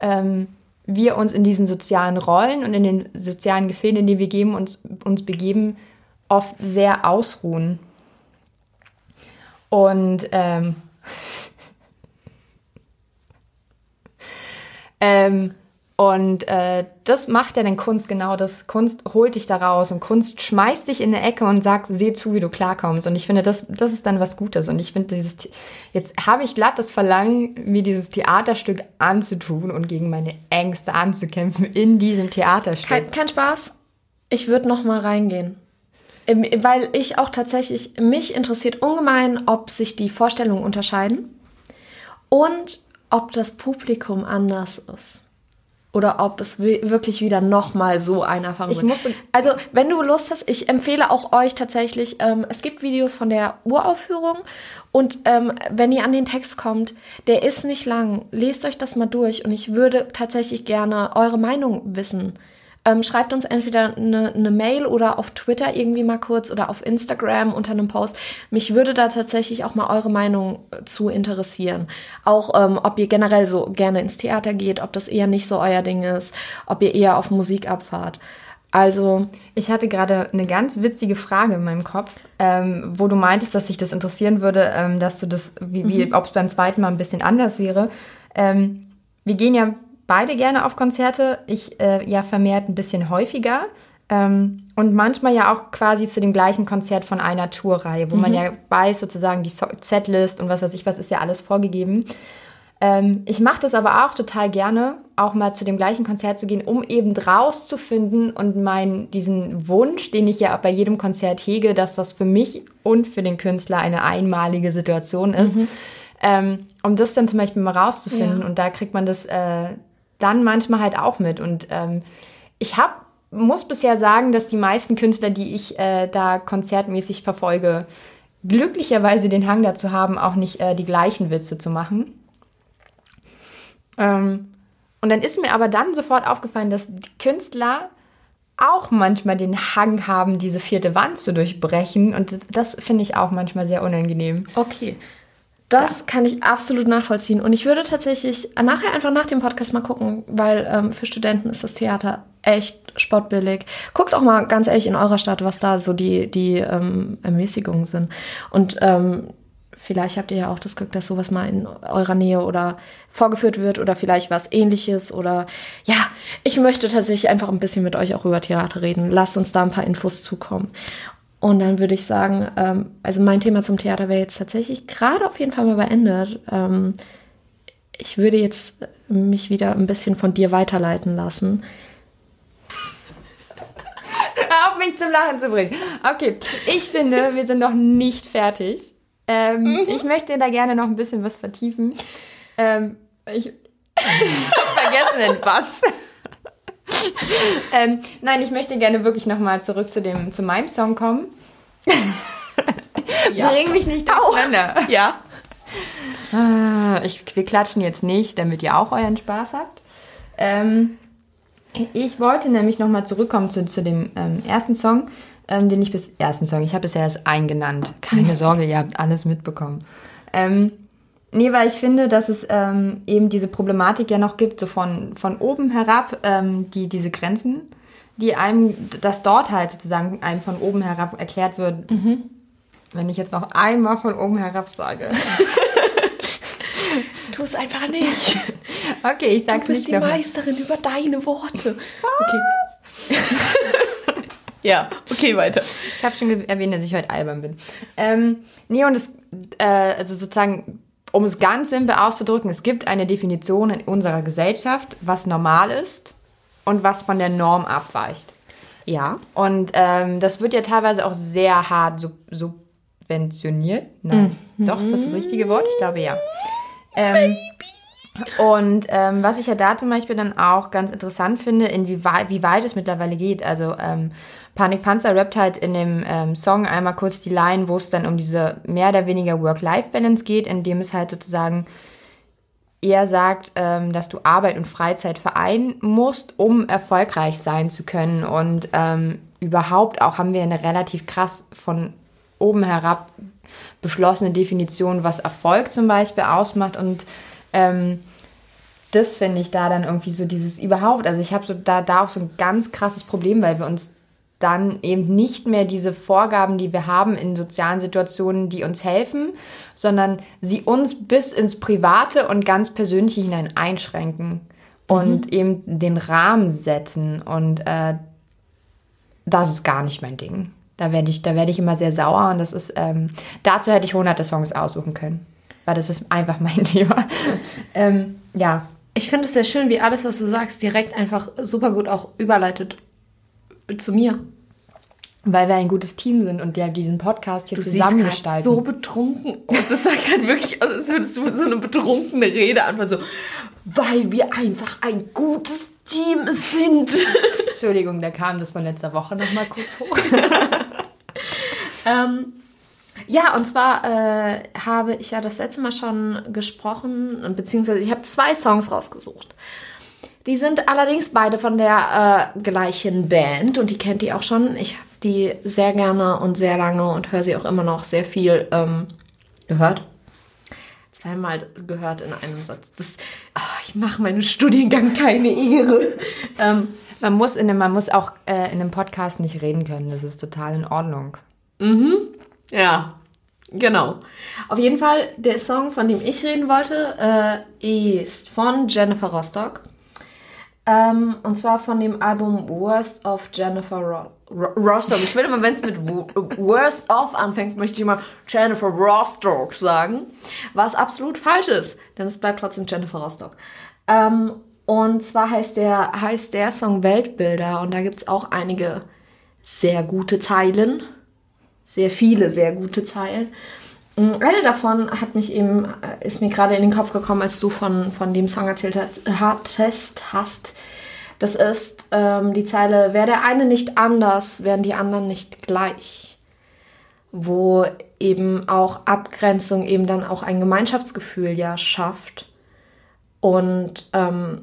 ähm, wir uns in diesen sozialen Rollen und in den sozialen Gefilden, in denen wir geben, uns, uns begeben, oft sehr ausruhen. Und ähm, ähm, und äh, das macht ja dann Kunst genau das. Kunst holt dich da raus und Kunst schmeißt dich in eine Ecke und sagt, seh zu, wie du klarkommst. Und ich finde, das, das ist dann was Gutes. Und ich finde dieses, jetzt habe ich glatt das Verlangen, mir dieses Theaterstück anzutun und gegen meine Ängste anzukämpfen in diesem Theaterstück. Kein, kein Spaß. Ich würde noch mal reingehen. Weil ich auch tatsächlich, mich interessiert ungemein, ob sich die Vorstellungen unterscheiden und ob das Publikum anders ist oder ob es wirklich wieder nochmal so eine Erfahrung ich muss Also, wenn du Lust hast, ich empfehle auch euch tatsächlich, ähm, es gibt Videos von der Uraufführung und ähm, wenn ihr an den Text kommt, der ist nicht lang, lest euch das mal durch und ich würde tatsächlich gerne eure Meinung wissen. Ähm, schreibt uns entweder eine, eine Mail oder auf Twitter irgendwie mal kurz oder auf Instagram unter einem Post. Mich würde da tatsächlich auch mal eure Meinung zu interessieren. Auch ähm, ob ihr generell so gerne ins Theater geht, ob das eher nicht so euer Ding ist, ob ihr eher auf Musik abfahrt. Also. Ich hatte gerade eine ganz witzige Frage in meinem Kopf, ähm, wo du meintest, dass sich das interessieren würde, ähm, dass du das, wie, wie mhm. ob es beim zweiten Mal ein bisschen anders wäre. Ähm, wir gehen ja beide gerne auf Konzerte. Ich äh, ja vermehrt ein bisschen häufiger. Ähm, und manchmal ja auch quasi zu dem gleichen Konzert von einer Tourreihe, wo mhm. man ja weiß, sozusagen die Setlist und was weiß ich, was ist ja alles vorgegeben. Ähm, ich mache das aber auch total gerne, auch mal zu dem gleichen Konzert zu gehen, um eben rauszufinden und meinen, diesen Wunsch, den ich ja bei jedem Konzert hege, dass das für mich und für den Künstler eine einmalige Situation ist. Mhm. Ähm, um das dann zum Beispiel mal rauszufinden. Ja. Und da kriegt man das äh, dann manchmal halt auch mit. Und ähm, ich habe muss bisher sagen, dass die meisten Künstler, die ich äh, da konzertmäßig verfolge, glücklicherweise den Hang dazu haben, auch nicht äh, die gleichen Witze zu machen. Ähm, und dann ist mir aber dann sofort aufgefallen, dass die Künstler auch manchmal den Hang haben, diese vierte Wand zu durchbrechen. Und das finde ich auch manchmal sehr unangenehm. Okay, das ja. kann ich absolut nachvollziehen. Und ich würde tatsächlich nachher einfach nach dem Podcast mal gucken, weil ähm, für Studenten ist das Theater echt spottbillig. Guckt auch mal ganz ehrlich in eurer Stadt, was da so die, die ähm, Ermäßigungen sind. Und ähm, vielleicht habt ihr ja auch das Glück, dass sowas mal in eurer Nähe oder vorgeführt wird oder vielleicht was ähnliches oder ja, ich möchte tatsächlich einfach ein bisschen mit euch auch über Theater reden. Lasst uns da ein paar Infos zukommen. Und dann würde ich sagen, ähm, also mein Thema zum Theater wäre jetzt tatsächlich gerade auf jeden Fall mal beendet. Ähm, ich würde jetzt mich wieder ein bisschen von dir weiterleiten lassen. auf mich zum Lachen zu bringen. Okay, ich finde, wir sind noch nicht fertig. Ähm, mhm. Ich möchte da gerne noch ein bisschen was vertiefen. Ähm, ich vergessen denn was. ähm, nein, ich möchte gerne wirklich nochmal zurück zu, dem, zu meinem Song kommen. ja. Bring mich nicht durcheinander. Ja. Ah, ich, wir klatschen jetzt nicht, damit ihr auch euren Spaß habt. Ähm, ich wollte nämlich nochmal zurückkommen zu, zu dem ähm, ersten Song, ähm, den ich bis ersten Song, ich habe bisher das eingenannt. Keine Sorge, ihr habt alles mitbekommen. Ähm, Nee, weil ich finde, dass es ähm, eben diese Problematik ja noch gibt, so von, von oben herab, ähm, die, diese Grenzen, die einem, dass dort halt sozusagen einem von oben herab erklärt wird, mhm. wenn ich jetzt noch einmal von oben herab sage. tu es einfach nicht. Okay, ich sag's nicht. Du bist nicht die Meisterin über deine Worte. Was? Okay. ja, okay, weiter. Ich habe schon erwähnt, dass ich heute albern bin. Ähm, nee, und es, äh, also sozusagen um es ganz simpel auszudrücken, es gibt eine Definition in unserer Gesellschaft, was normal ist und was von der Norm abweicht. Ja. Und ähm, das wird ja teilweise auch sehr hart sub subventioniert. Nein, mhm. doch, ist das das richtige Wort? Ich glaube ja. Ähm, und ähm, was ich ja da zum Beispiel dann auch ganz interessant finde, inwieweit wie weit es mittlerweile geht. Also ähm, Panik Panzer rappt halt in dem ähm, Song einmal kurz die Line, wo es dann um diese mehr oder weniger Work-Life-Balance geht, indem es halt sozusagen eher sagt, ähm, dass du Arbeit und Freizeit vereinen musst, um erfolgreich sein zu können. Und ähm, überhaupt auch haben wir eine relativ krass von oben herab beschlossene Definition, was Erfolg zum Beispiel ausmacht. Und ähm, das finde ich da dann irgendwie so dieses überhaupt. Also ich habe so da, da auch so ein ganz krasses Problem, weil wir uns dann eben nicht mehr diese Vorgaben, die wir haben in sozialen Situationen, die uns helfen, sondern sie uns bis ins Private und ganz Persönliche hinein einschränken und mhm. eben den Rahmen setzen. Und äh, das ist gar nicht mein Ding. Da werde ich, da werde ich immer sehr sauer und das ist, ähm, dazu hätte ich hunderte Songs aussuchen können. Weil das ist einfach mein Thema. ähm, ja. Ich finde es sehr schön, wie alles, was du sagst, direkt einfach super gut auch überleitet zu mir. Weil wir ein gutes Team sind und der diesen Podcast hier zusammengestalten. so betrunken. Und das sagt halt wirklich aus, als würdest du so eine betrunkene Rede anfangen. So, weil wir einfach ein gutes Team sind. Entschuldigung, da kam das von letzter Woche nochmal kurz hoch. ähm, ja, und zwar äh, habe ich ja das letzte Mal schon gesprochen, beziehungsweise ich habe zwei Songs rausgesucht. Die sind allerdings beide von der äh, gleichen Band und die kennt ihr auch schon. Ich habe die sehr gerne und sehr lange und höre sie auch immer noch sehr viel ähm, gehört. Zweimal gehört in einem Satz. Das, oh, ich mache meinem Studiengang keine Ehre. ähm, man, muss in einem, man muss auch äh, in einem Podcast nicht reden können. Das ist total in Ordnung. Mhm. Ja, genau. Auf jeden Fall, der Song, von dem ich reden wollte, äh, ist von Jennifer Rostock. Ähm, und zwar von dem Album Worst of Jennifer Ro Ro Rostock. Ich will immer, wenn es mit Worst of anfängt, möchte ich immer Jennifer Rostock sagen. Was absolut falsch ist, denn es bleibt trotzdem Jennifer Rostock. Ähm, und zwar heißt der, heißt der Song Weltbilder und da gibt es auch einige sehr gute Zeilen. Sehr viele sehr gute Zeilen. Eine davon hat mich eben, äh, ist mir gerade in den Kopf gekommen, als du von, von dem Song erzählt hattest, hast. Das ist ähm, die Zeile, wäre der eine nicht anders, wären die anderen nicht gleich. Wo eben auch Abgrenzung eben dann auch ein Gemeinschaftsgefühl ja schafft und ähm,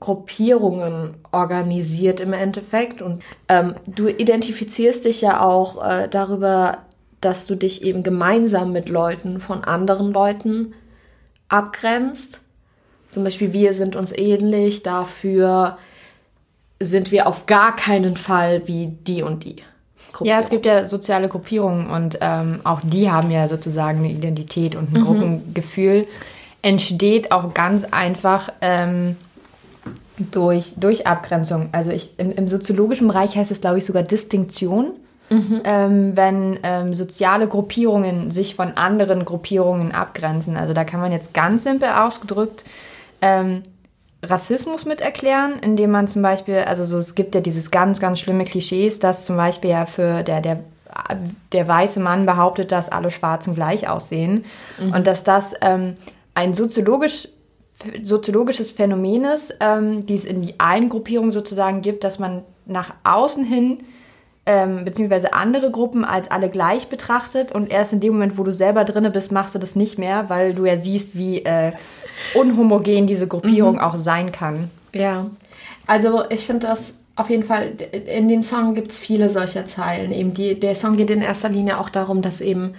Gruppierungen organisiert im Endeffekt. Und ähm, du identifizierst dich ja auch äh, darüber dass du dich eben gemeinsam mit Leuten von anderen Leuten abgrenzt. Zum Beispiel, wir sind uns ähnlich, dafür sind wir auf gar keinen Fall wie die und die. Ja, es gibt ja soziale Gruppierungen und ähm, auch die haben ja sozusagen eine Identität und ein mhm. Gruppengefühl. Entsteht auch ganz einfach ähm, durch, durch Abgrenzung. Also ich, im, im soziologischen Bereich heißt es, glaube ich, sogar Distinktion. Mhm. Ähm, wenn ähm, soziale Gruppierungen sich von anderen Gruppierungen abgrenzen. Also da kann man jetzt ganz simpel ausgedrückt ähm, Rassismus mit erklären, indem man zum Beispiel, also so, es gibt ja dieses ganz, ganz schlimme Klischees, dass zum Beispiel ja für der, der, der weiße Mann behauptet, dass alle Schwarzen gleich aussehen mhm. und dass das ähm, ein soziologisch soziologisches Phänomen ist, ähm, die es in die einen Gruppierung sozusagen gibt, dass man nach außen hin ähm, beziehungsweise andere Gruppen als alle gleich betrachtet und erst in dem Moment, wo du selber drinne bist, machst du das nicht mehr, weil du ja siehst, wie äh, unhomogen diese Gruppierung mhm. auch sein kann. Ja, also ich finde das auf jeden Fall, in dem Song gibt es viele solcher Zeilen. Eben die, der Song geht in erster Linie auch darum, dass eben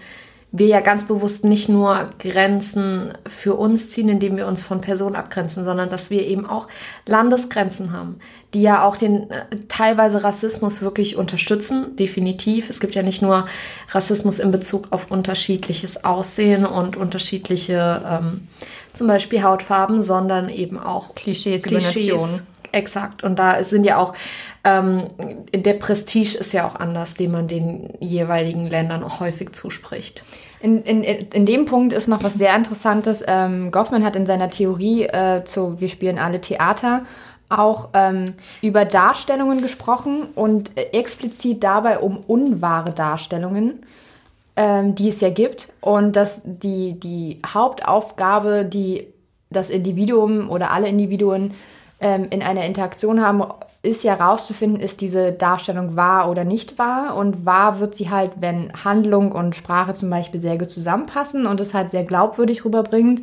wir ja ganz bewusst nicht nur Grenzen für uns ziehen, indem wir uns von Personen abgrenzen, sondern dass wir eben auch Landesgrenzen haben, die ja auch den äh, teilweise Rassismus wirklich unterstützen, definitiv. Es gibt ja nicht nur Rassismus in Bezug auf unterschiedliches Aussehen und unterschiedliche ähm, zum Beispiel Hautfarben, sondern eben auch Klischees, Klischees. Exakt. Und da sind ja auch, ähm, der Prestige ist ja auch anders, den man den jeweiligen Ländern auch häufig zuspricht. In, in, in dem Punkt ist noch was sehr Interessantes. Ähm, Goffman hat in seiner Theorie äh, zu Wir spielen alle Theater auch ähm, über Darstellungen gesprochen und explizit dabei um unwahre Darstellungen, ähm, die es ja gibt. Und dass die, die Hauptaufgabe, die das Individuum oder alle Individuen ähm, in einer Interaktion haben, ist ja rauszufinden, ist diese Darstellung wahr oder nicht wahr. Und wahr wird sie halt, wenn Handlung und Sprache zum Beispiel sehr gut zusammenpassen und es halt sehr glaubwürdig rüberbringt.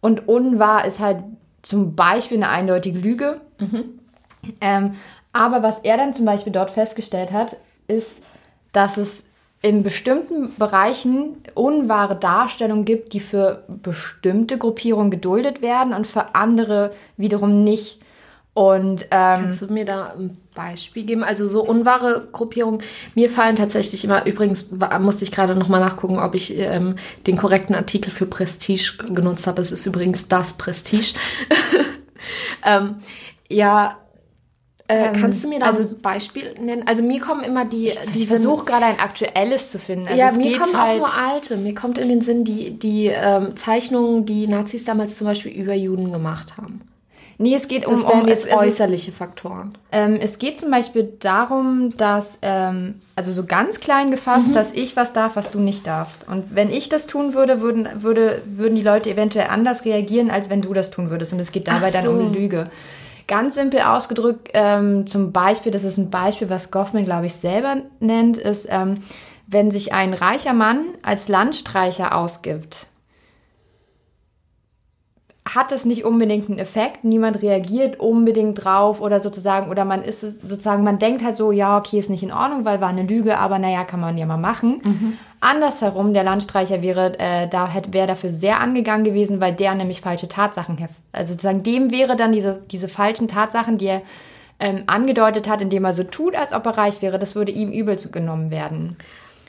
Und unwahr ist halt zum Beispiel eine eindeutige Lüge. Mhm. Ähm, aber was er dann zum Beispiel dort festgestellt hat, ist, dass es in bestimmten Bereichen unwahre Darstellungen gibt, die für bestimmte Gruppierungen geduldet werden und für andere wiederum nicht. Und ähm, Kannst du mir da ein Beispiel geben? Also so unwahre Gruppierungen. Mir fallen tatsächlich immer, übrigens musste ich gerade nochmal nachgucken, ob ich ähm, den korrekten Artikel für Prestige genutzt habe. Es ist übrigens das Prestige. ähm, ja, äh, Ähm, kannst du mir da also- ein Beispiel nennen? Also mir kommen immer die, die ich versuche gerade ein aktuelles zu finden. Also ja, es mir kommen halt, auch nur alte. Mir kommt in den Sinn die, die ähm, Zeichnungen, die Nazis damals zum Beispiel über Juden gemacht haben. Nee, es geht um, Das um jetzt äußerliche Faktoren. ähm, es geht zum Beispiel darum, dass, ähm, also so ganz klein gefasst, Mhm. dass ich was darf, was du nicht darfst. Und wenn ich das tun würde, würden, würde, würden die Leute eventuell anders reagieren, als wenn du das tun würdest. Und es geht dabei Ach dann so. um eine Lüge. Ganz simpel ausgedrückt, ähm, zum Beispiel, das ist ein Beispiel, was Goffman, glaube ich, selber nennt, ist, ähm, wenn sich ein reicher Mann als Landstreicher ausgibt, hat es nicht unbedingt einen Effekt. Niemand reagiert unbedingt drauf oder sozusagen, oder man ist sozusagen, man denkt halt so, ja, okay, ist nicht in Ordnung, weil war eine Lüge, aber naja, kann man ja mal machen. Andersherum, der Landstreicher wäre, äh, da hätte, wäre dafür sehr angegangen gewesen, weil der nämlich falsche Tatsachen, also sozusagen dem wäre dann diese, diese falschen Tatsachen, die er ähm, angedeutet hat, indem er so tut, als ob er reich wäre, das würde ihm übel genommen werden.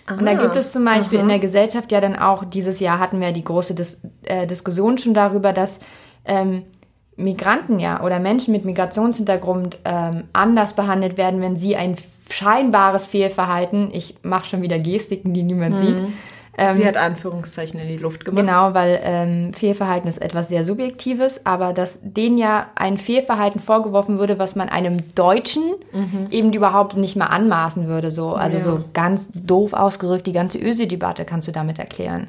Und da Ah, gibt es zum Beispiel in der Gesellschaft ja dann auch, dieses Jahr hatten wir die große Dis äh, Diskussion schon darüber, dass ähm, Migranten ja oder Menschen mit Migrationshintergrund ähm, anders behandelt werden, wenn sie ein scheinbares Fehlverhalten, ich mache schon wieder Gestiken, die niemand sieht, Sie hat Anführungszeichen in die Luft gemacht. Ähm, Genau, weil ähm, Fehlverhalten ist etwas sehr Subjektives, aber dass denen ja ein Fehlverhalten vorgeworfen würde, was man einem Deutschen eben überhaupt nicht mal anmaßen würde. So. Also Ja. so ganz doof ausgerückt, die ganze Ösi-Debatte kannst du damit erklären.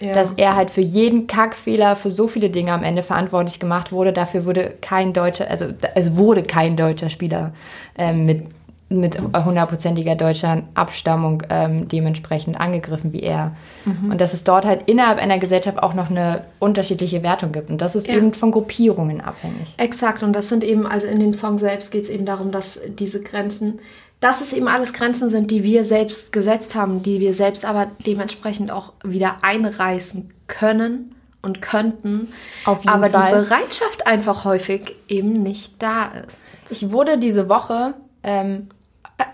Ja. Dass er halt für jeden Kackfehler, für so viele Dinge am Ende verantwortlich gemacht wurde. Dafür wurde kein deutscher, also es wurde kein deutscher Spieler ähm, mit mit hundertprozentiger deutscher Abstammung ähm, dementsprechend angegriffen wie er. Und dass es dort halt innerhalb einer Gesellschaft auch noch eine unterschiedliche Wertung gibt. Und das ist Ja. eben von Gruppierungen abhängig. Exakt, und das sind eben, also in dem Song selbst geht es eben darum, dass diese Grenzen, dass es eben alles Grenzen sind, die wir selbst gesetzt haben, die wir selbst aber dementsprechend auch wieder einreißen können und könnten. Aber Fall. die Bereitschaft einfach häufig eben nicht da ist. Ich wurde diese Woche, ähm, äh,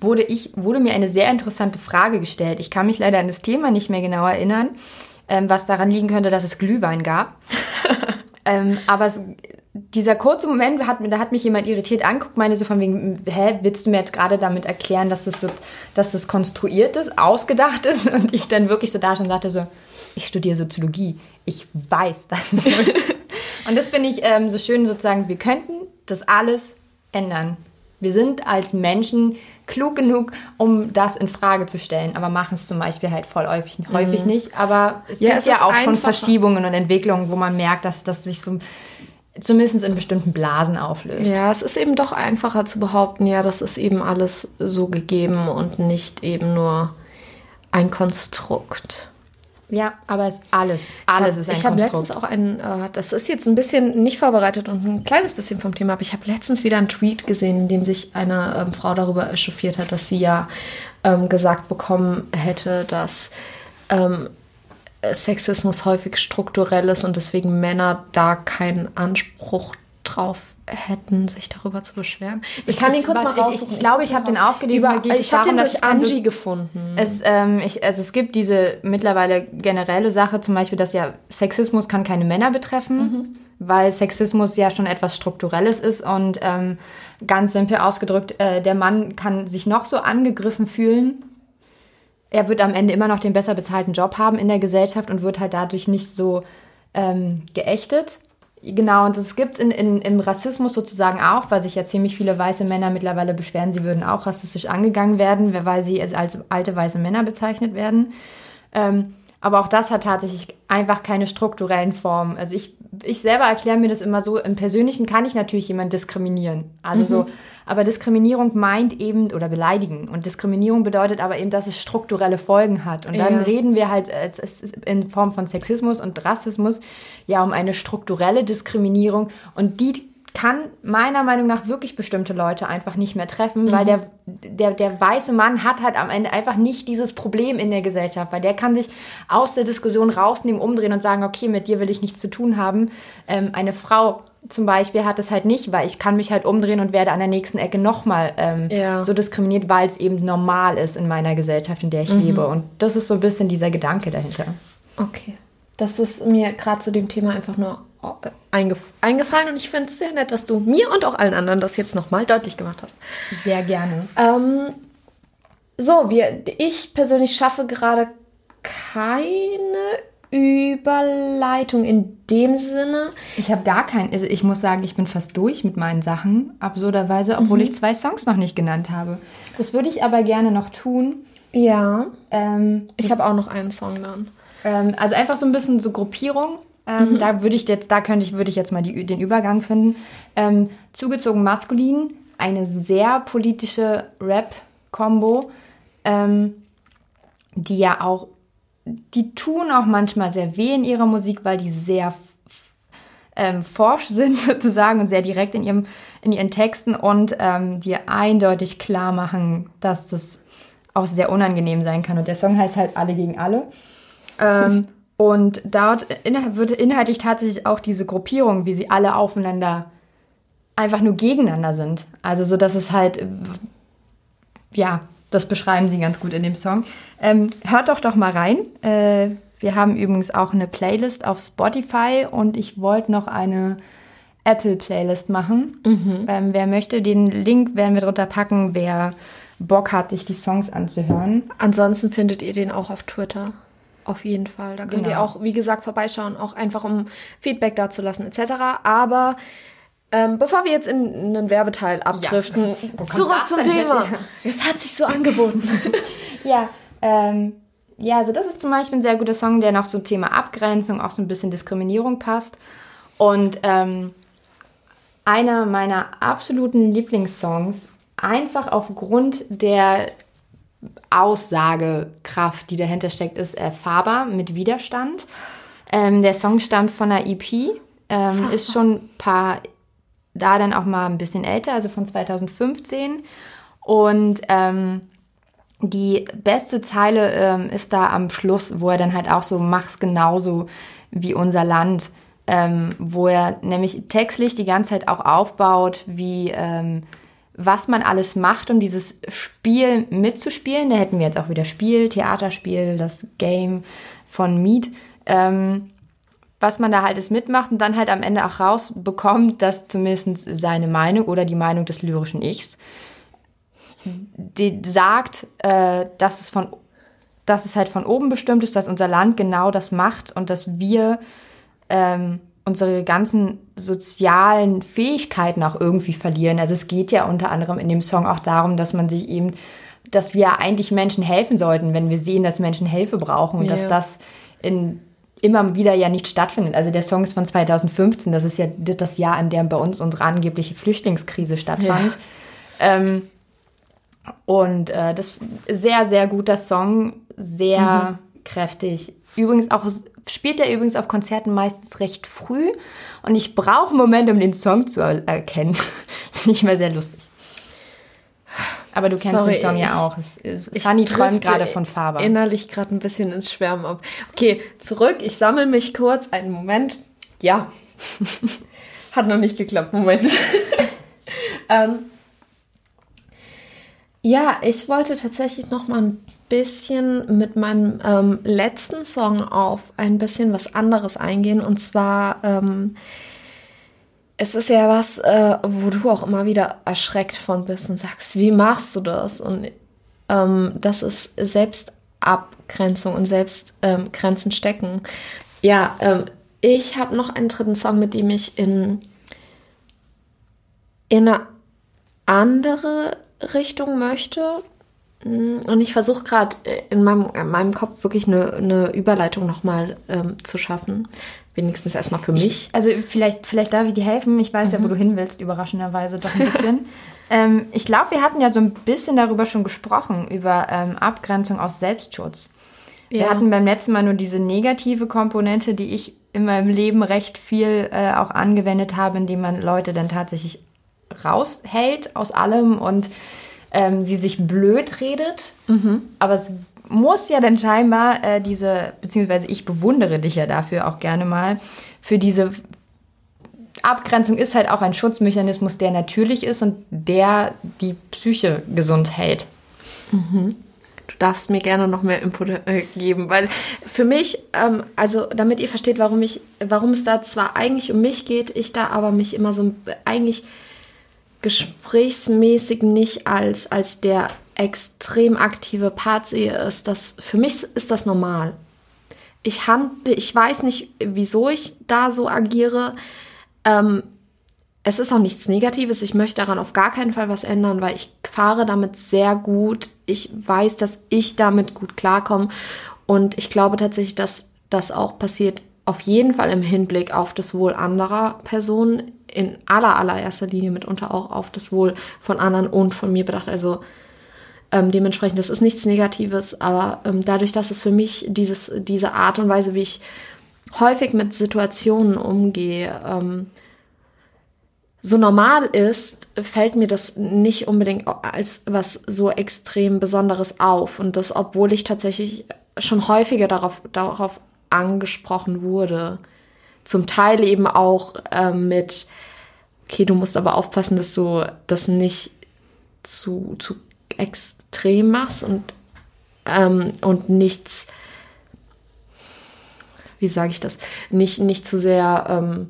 wurde, ich, wurde mir eine sehr interessante Frage gestellt. Ich kann mich leider an das Thema nicht mehr genau erinnern, ähm, was daran liegen könnte, dass es Glühwein gab. ähm, aber es, dieser kurze Moment, hat, da hat mich jemand irritiert anguckt, meine so von wegen, hä, willst du mir jetzt gerade damit erklären, dass das so, dass das konstruiert ist, ausgedacht ist? Und ich dann wirklich so da schon sagte so, ich studiere Soziologie. Ich weiß, dass es so ist. Und das finde ich ähm, so schön sozusagen, wir könnten das alles ändern. Wir sind als Menschen klug genug, um das in Frage zu stellen, aber machen es zum Beispiel halt voll häufig, häufig nicht. Aber es Ja, gibt es ja auch schon. Verschiebungen und Entwicklungen, wo man merkt, dass das sich so zumindest in bestimmten Blasen auflöst. Ja, es ist eben doch einfacher zu behaupten, ja, das ist eben alles so gegeben und nicht eben nur ein Konstrukt. Ja, aber alles, alles ist ein Ich habe Konstrukt. letztens auch einen, äh, das ist jetzt ein bisschen nicht vorbereitet und ein kleines bisschen vom Thema, aber ich habe letztens wieder einen Tweet gesehen, in dem sich eine ähm, Frau darüber echauffiert hat, dass sie ja ähm, gesagt bekommen hätte, dass ähm, Sexismus häufig strukturell ist und deswegen Männer da keinen Anspruch drauf hätten, sich darüber zu beschweren. Ich kann Ich- ihn kurz warte, mal ich- ich raussuchen. glaube, ich habe den auch gelesen, Über, es ich habe den durch es dann so- Angie gefunden. Es, ähm, ich, also es gibt diese mittlerweile generelle Sache, zum Beispiel, dass ja Sexismus kann keine Männer betreffen, weil Sexismus ja schon etwas Strukturelles ist und ähm, ganz simpel ausgedrückt, äh, der Mann kann sich noch so angegriffen fühlen. Er wird am Ende immer noch den besser bezahlten Job haben in der Gesellschaft und wird halt dadurch nicht so ähm, geächtet. Genau, und das gibt's in, in, im Rassismus sozusagen auch, weil sich ja ziemlich viele weiße Männer mittlerweile beschweren, sie würden auch rassistisch angegangen werden, weil sie als, alte weiße Männer bezeichnet werden. Ähm, aber auch das hat tatsächlich einfach keine strukturellen Formen. Also ich, ich selber erkläre mir das immer so, im Persönlichen kann ich natürlich jemanden diskriminieren. Also so, aber Diskriminierung meint eben, oder beleidigen. Und Diskriminierung bedeutet aber eben, dass es strukturelle Folgen hat. Und dann Ja. reden wir halt äh, in Form von Sexismus und Rassismus ja um eine strukturelle Diskriminierung. Und die kann meiner Meinung nach wirklich bestimmte Leute einfach nicht mehr treffen, weil der, der, der weiße Mann hat halt am Ende einfach nicht dieses Problem in der Gesellschaft, weil der kann sich aus der Diskussion rausnehmen, umdrehen und sagen, okay, mit dir will ich nichts zu tun haben. Ähm, eine Frau zum Beispiel hat es halt nicht, weil ich kann mich halt umdrehen und werde an der nächsten Ecke nochmal ähm, Ja. so diskriminiert, weil es eben normal ist in meiner Gesellschaft, in der ich lebe. Und das ist so ein bisschen dieser Gedanke dahinter. Okay. Das ist mir gerade zu dem Thema einfach nur eingef eingefallen und ich finde es sehr nett, dass du mir und auch allen anderen das jetzt nochmal deutlich gemacht hast. Sehr gerne. Ähm, so, wir, ich persönlich schaffe gerade keine Überleitung in dem Sinne. Ich habe gar keinen, also ich muss sagen, ich bin fast durch mit meinen Sachen, absurderweise, obwohl ich zwei Songs noch nicht genannt habe. Das würde ich aber gerne noch tun. Ja. Ähm, Ich habe auch noch einen Song dann. ähm, also einfach so ein bisschen so Gruppierung. Ähm, Da würde ich jetzt, da könnte ich, würde ich jetzt mal die, den Übergang finden. Ähm, zugezogen maskulin, eine sehr politische Rap-Kombo, ähm, die ja auch, die tun auch manchmal sehr weh in ihrer Musik, weil die sehr ähm, forsch sind sozusagen und sehr direkt in, ihrem, in ihren Texten und ähm, dir eindeutig klar machen, dass das auch sehr unangenehm sein kann. Und der Song heißt halt Alle gegen Alle. Ähm, und dort wird inhaltlich tatsächlich auch diese Gruppierung, wie sie alle aufeinander einfach nur gegeneinander sind. Also so, dass es halt, äh, ja, das beschreiben sie ganz gut in dem Song. Ähm, hört doch doch mal rein. Äh, wir haben übrigens auch eine Playlist auf Spotify und ich wollte noch eine Apple-Playlist machen. Ähm, wer möchte, den Link werden wir drunter packen, wer Bock hat, sich die Songs anzuhören. Ansonsten findet ihr den auch auf Twitter. Auf jeden Fall. Da könnt Genau. ihr auch, wie gesagt, vorbeischauen, auch einfach um Feedback dazulassen etc. Aber ähm, bevor wir jetzt in einen Werbeteil abdriften, kommt zurück zum Thema. Es hat sich so angeboten. Ja, ähm, ja, also das ist zum Beispiel ein sehr guter Song, der noch so Thema Abgrenzung, auch so ein bisschen Diskriminierung passt. Und ähm, einer meiner absoluten Lieblingssongs, einfach aufgrund der Aussagekraft, die dahinter steckt, ist äh, Faber mit Widerstand. Ähm, der Song stammt von einer EP, ähm, ist schon ein paar, da dann auch mal ein bisschen älter, also von 2015. Und ähm, die beste Zeile ähm, ist da am Schluss, wo er dann halt auch so mach's genauso wie unser Land, ähm, wo er nämlich textlich die ganze Zeit auch aufbaut, wie ähm, was man alles macht, um dieses Spiel mitzuspielen. Da hätten wir jetzt auch wieder Spiel, Theaterspiel, das Game von Mead. Ähm, was man da halt ist mitmacht und dann halt am Ende auch rausbekommt, dass zumindest seine Meinung oder die Meinung des lyrischen Ichs die sagt, äh, dass es von dass es halt von oben bestimmt ist, dass unser Land genau das macht und dass wir ähm, unsere ganzen sozialen Fähigkeiten auch irgendwie verlieren. Also es geht ja unter anderem in dem Song auch darum, dass man sich eben, dass wir eigentlich Menschen helfen sollten, wenn wir sehen, dass Menschen Hilfe brauchen und Ja. dass das in immer wieder ja nicht stattfindet. Also der Song ist von 2015, das ist ja das Jahr, in dem bei uns unsere angebliche Flüchtlingskrise stattfand. Ähm, und äh, das sehr, sehr guter Song, sehr kräftig. Übrigens auch spielt er übrigens auf Konzerten meistens recht früh und ich brauche einen Moment, um den Song zu er erkennen. das finde ich immer sehr lustig. Aber du kennst Sorry, den Song ich- ja auch. Es, es, Ich Sunny träumt gerade von Faber. Innerlich gerade ein bisschen ins Schwärmen ab. Okay, zurück. Ich sammle mich kurz. Einen Moment. Ja. Hat noch nicht geklappt. Moment. ähm, ja, ich wollte tatsächlich noch mal ein bisschen mit meinem ähm, letzten Song auf ein bisschen was anderes eingehen. Und zwar, ähm, es ist ja was, äh, wo du auch immer wieder erschreckt von bist und sagst, wie machst du das? Und ähm, das ist Selbstabgrenzung und Selbstgrenzen ähm, stecken. Ja, ähm, ich habe noch einen dritten Song, mit dem ich in, in eine andere Richtung möchte. Mm, Und ich versuche gerade in meinem, in meinem Kopf wirklich eine, eine Überleitung nochmal ähm, zu schaffen. Wenigstens erstmal für mich. Also vielleicht, vielleicht darf ich dir helfen. Ich weiß ja, wo du hin willst, überraschenderweise doch ein bisschen. ähm, ich glaube, wir hatten ja so ein bisschen darüber schon gesprochen, über ähm, Abgrenzung aus Selbstschutz. Wir Ja. hatten beim letzten Mal nur diese negative Komponente, die ich in meinem Leben recht viel äh, auch angewendet habe, indem man Leute dann tatsächlich raushält aus allem und ähm, sie sich blöd redet. Mhm. Aber es muss ja dann scheinbar äh, diese, beziehungsweise ich bewundere dich ja dafür auch gerne mal, für diese Abgrenzung ist halt auch ein Schutzmechanismus, der natürlich ist und der die Psyche gesund hält. Mhm. Du darfst mir gerne noch mehr Input äh, geben, weil für mich, ähm, also damit ihr versteht, warum ich, warum es da zwar eigentlich um mich geht, ich da aber mich immer so eigentlich gesprächsmäßig nicht als, als der extrem aktive Part sehe, ist das, für mich ist das normal. Ich handle, ich weiß nicht, wieso ich da so agiere. Ähm, es ist auch nichts Negatives. Ich möchte daran auf gar keinen Fall was ändern, weil ich fahre damit sehr gut. Ich weiß, dass ich damit gut klarkomme. Und ich glaube tatsächlich, dass das auch passiert, auf jeden Fall im Hinblick auf das Wohl anderer Personen, in aller, allererster Linie mitunter auch auf das Wohl von anderen und von mir bedacht. Also ähm, dementsprechend, das ist nichts Negatives, aber ähm, dadurch, dass es für mich dieses, diese Art und Weise, wie ich häufig mit Situationen umgehe, ähm, so normal ist, fällt mir das nicht unbedingt als was so extrem Besonderes auf. Und das, obwohl ich tatsächlich schon häufiger darauf, darauf angesprochen wurde. Zum Teil eben auch äh, mit, okay, du musst aber aufpassen, dass du das nicht zu, zu extrem machst und, ähm, und nichts, wie sage ich das, nicht, nicht zu sehr ähm,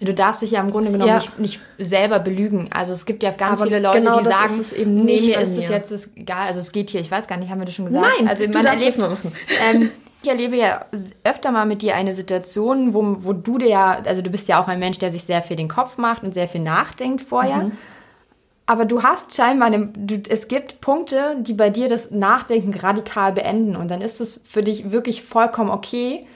Du darfst dich ja im Grunde genommen ja. nicht, nicht, selber belügen. Also es gibt ja ganz Aber viele Leute, genau die sagen, ist eben nee, mir ist es jetzt egal. Also es geht hier, ich weiß gar nicht, haben wir das schon gesagt? Nein, also man erlebt, mal machen. Ähm, ich erlebe ja öfter mal mit dir eine Situation, wo, wo du dir ja, also du bist ja auch ein Mensch, der sich sehr viel den Kopf macht und sehr viel nachdenkt vorher. Mhm. Aber du hast scheinbar, eine, du, es gibt Punkte, die bei dir das Nachdenken radikal beenden. Und dann ist es für dich wirklich vollkommen okay,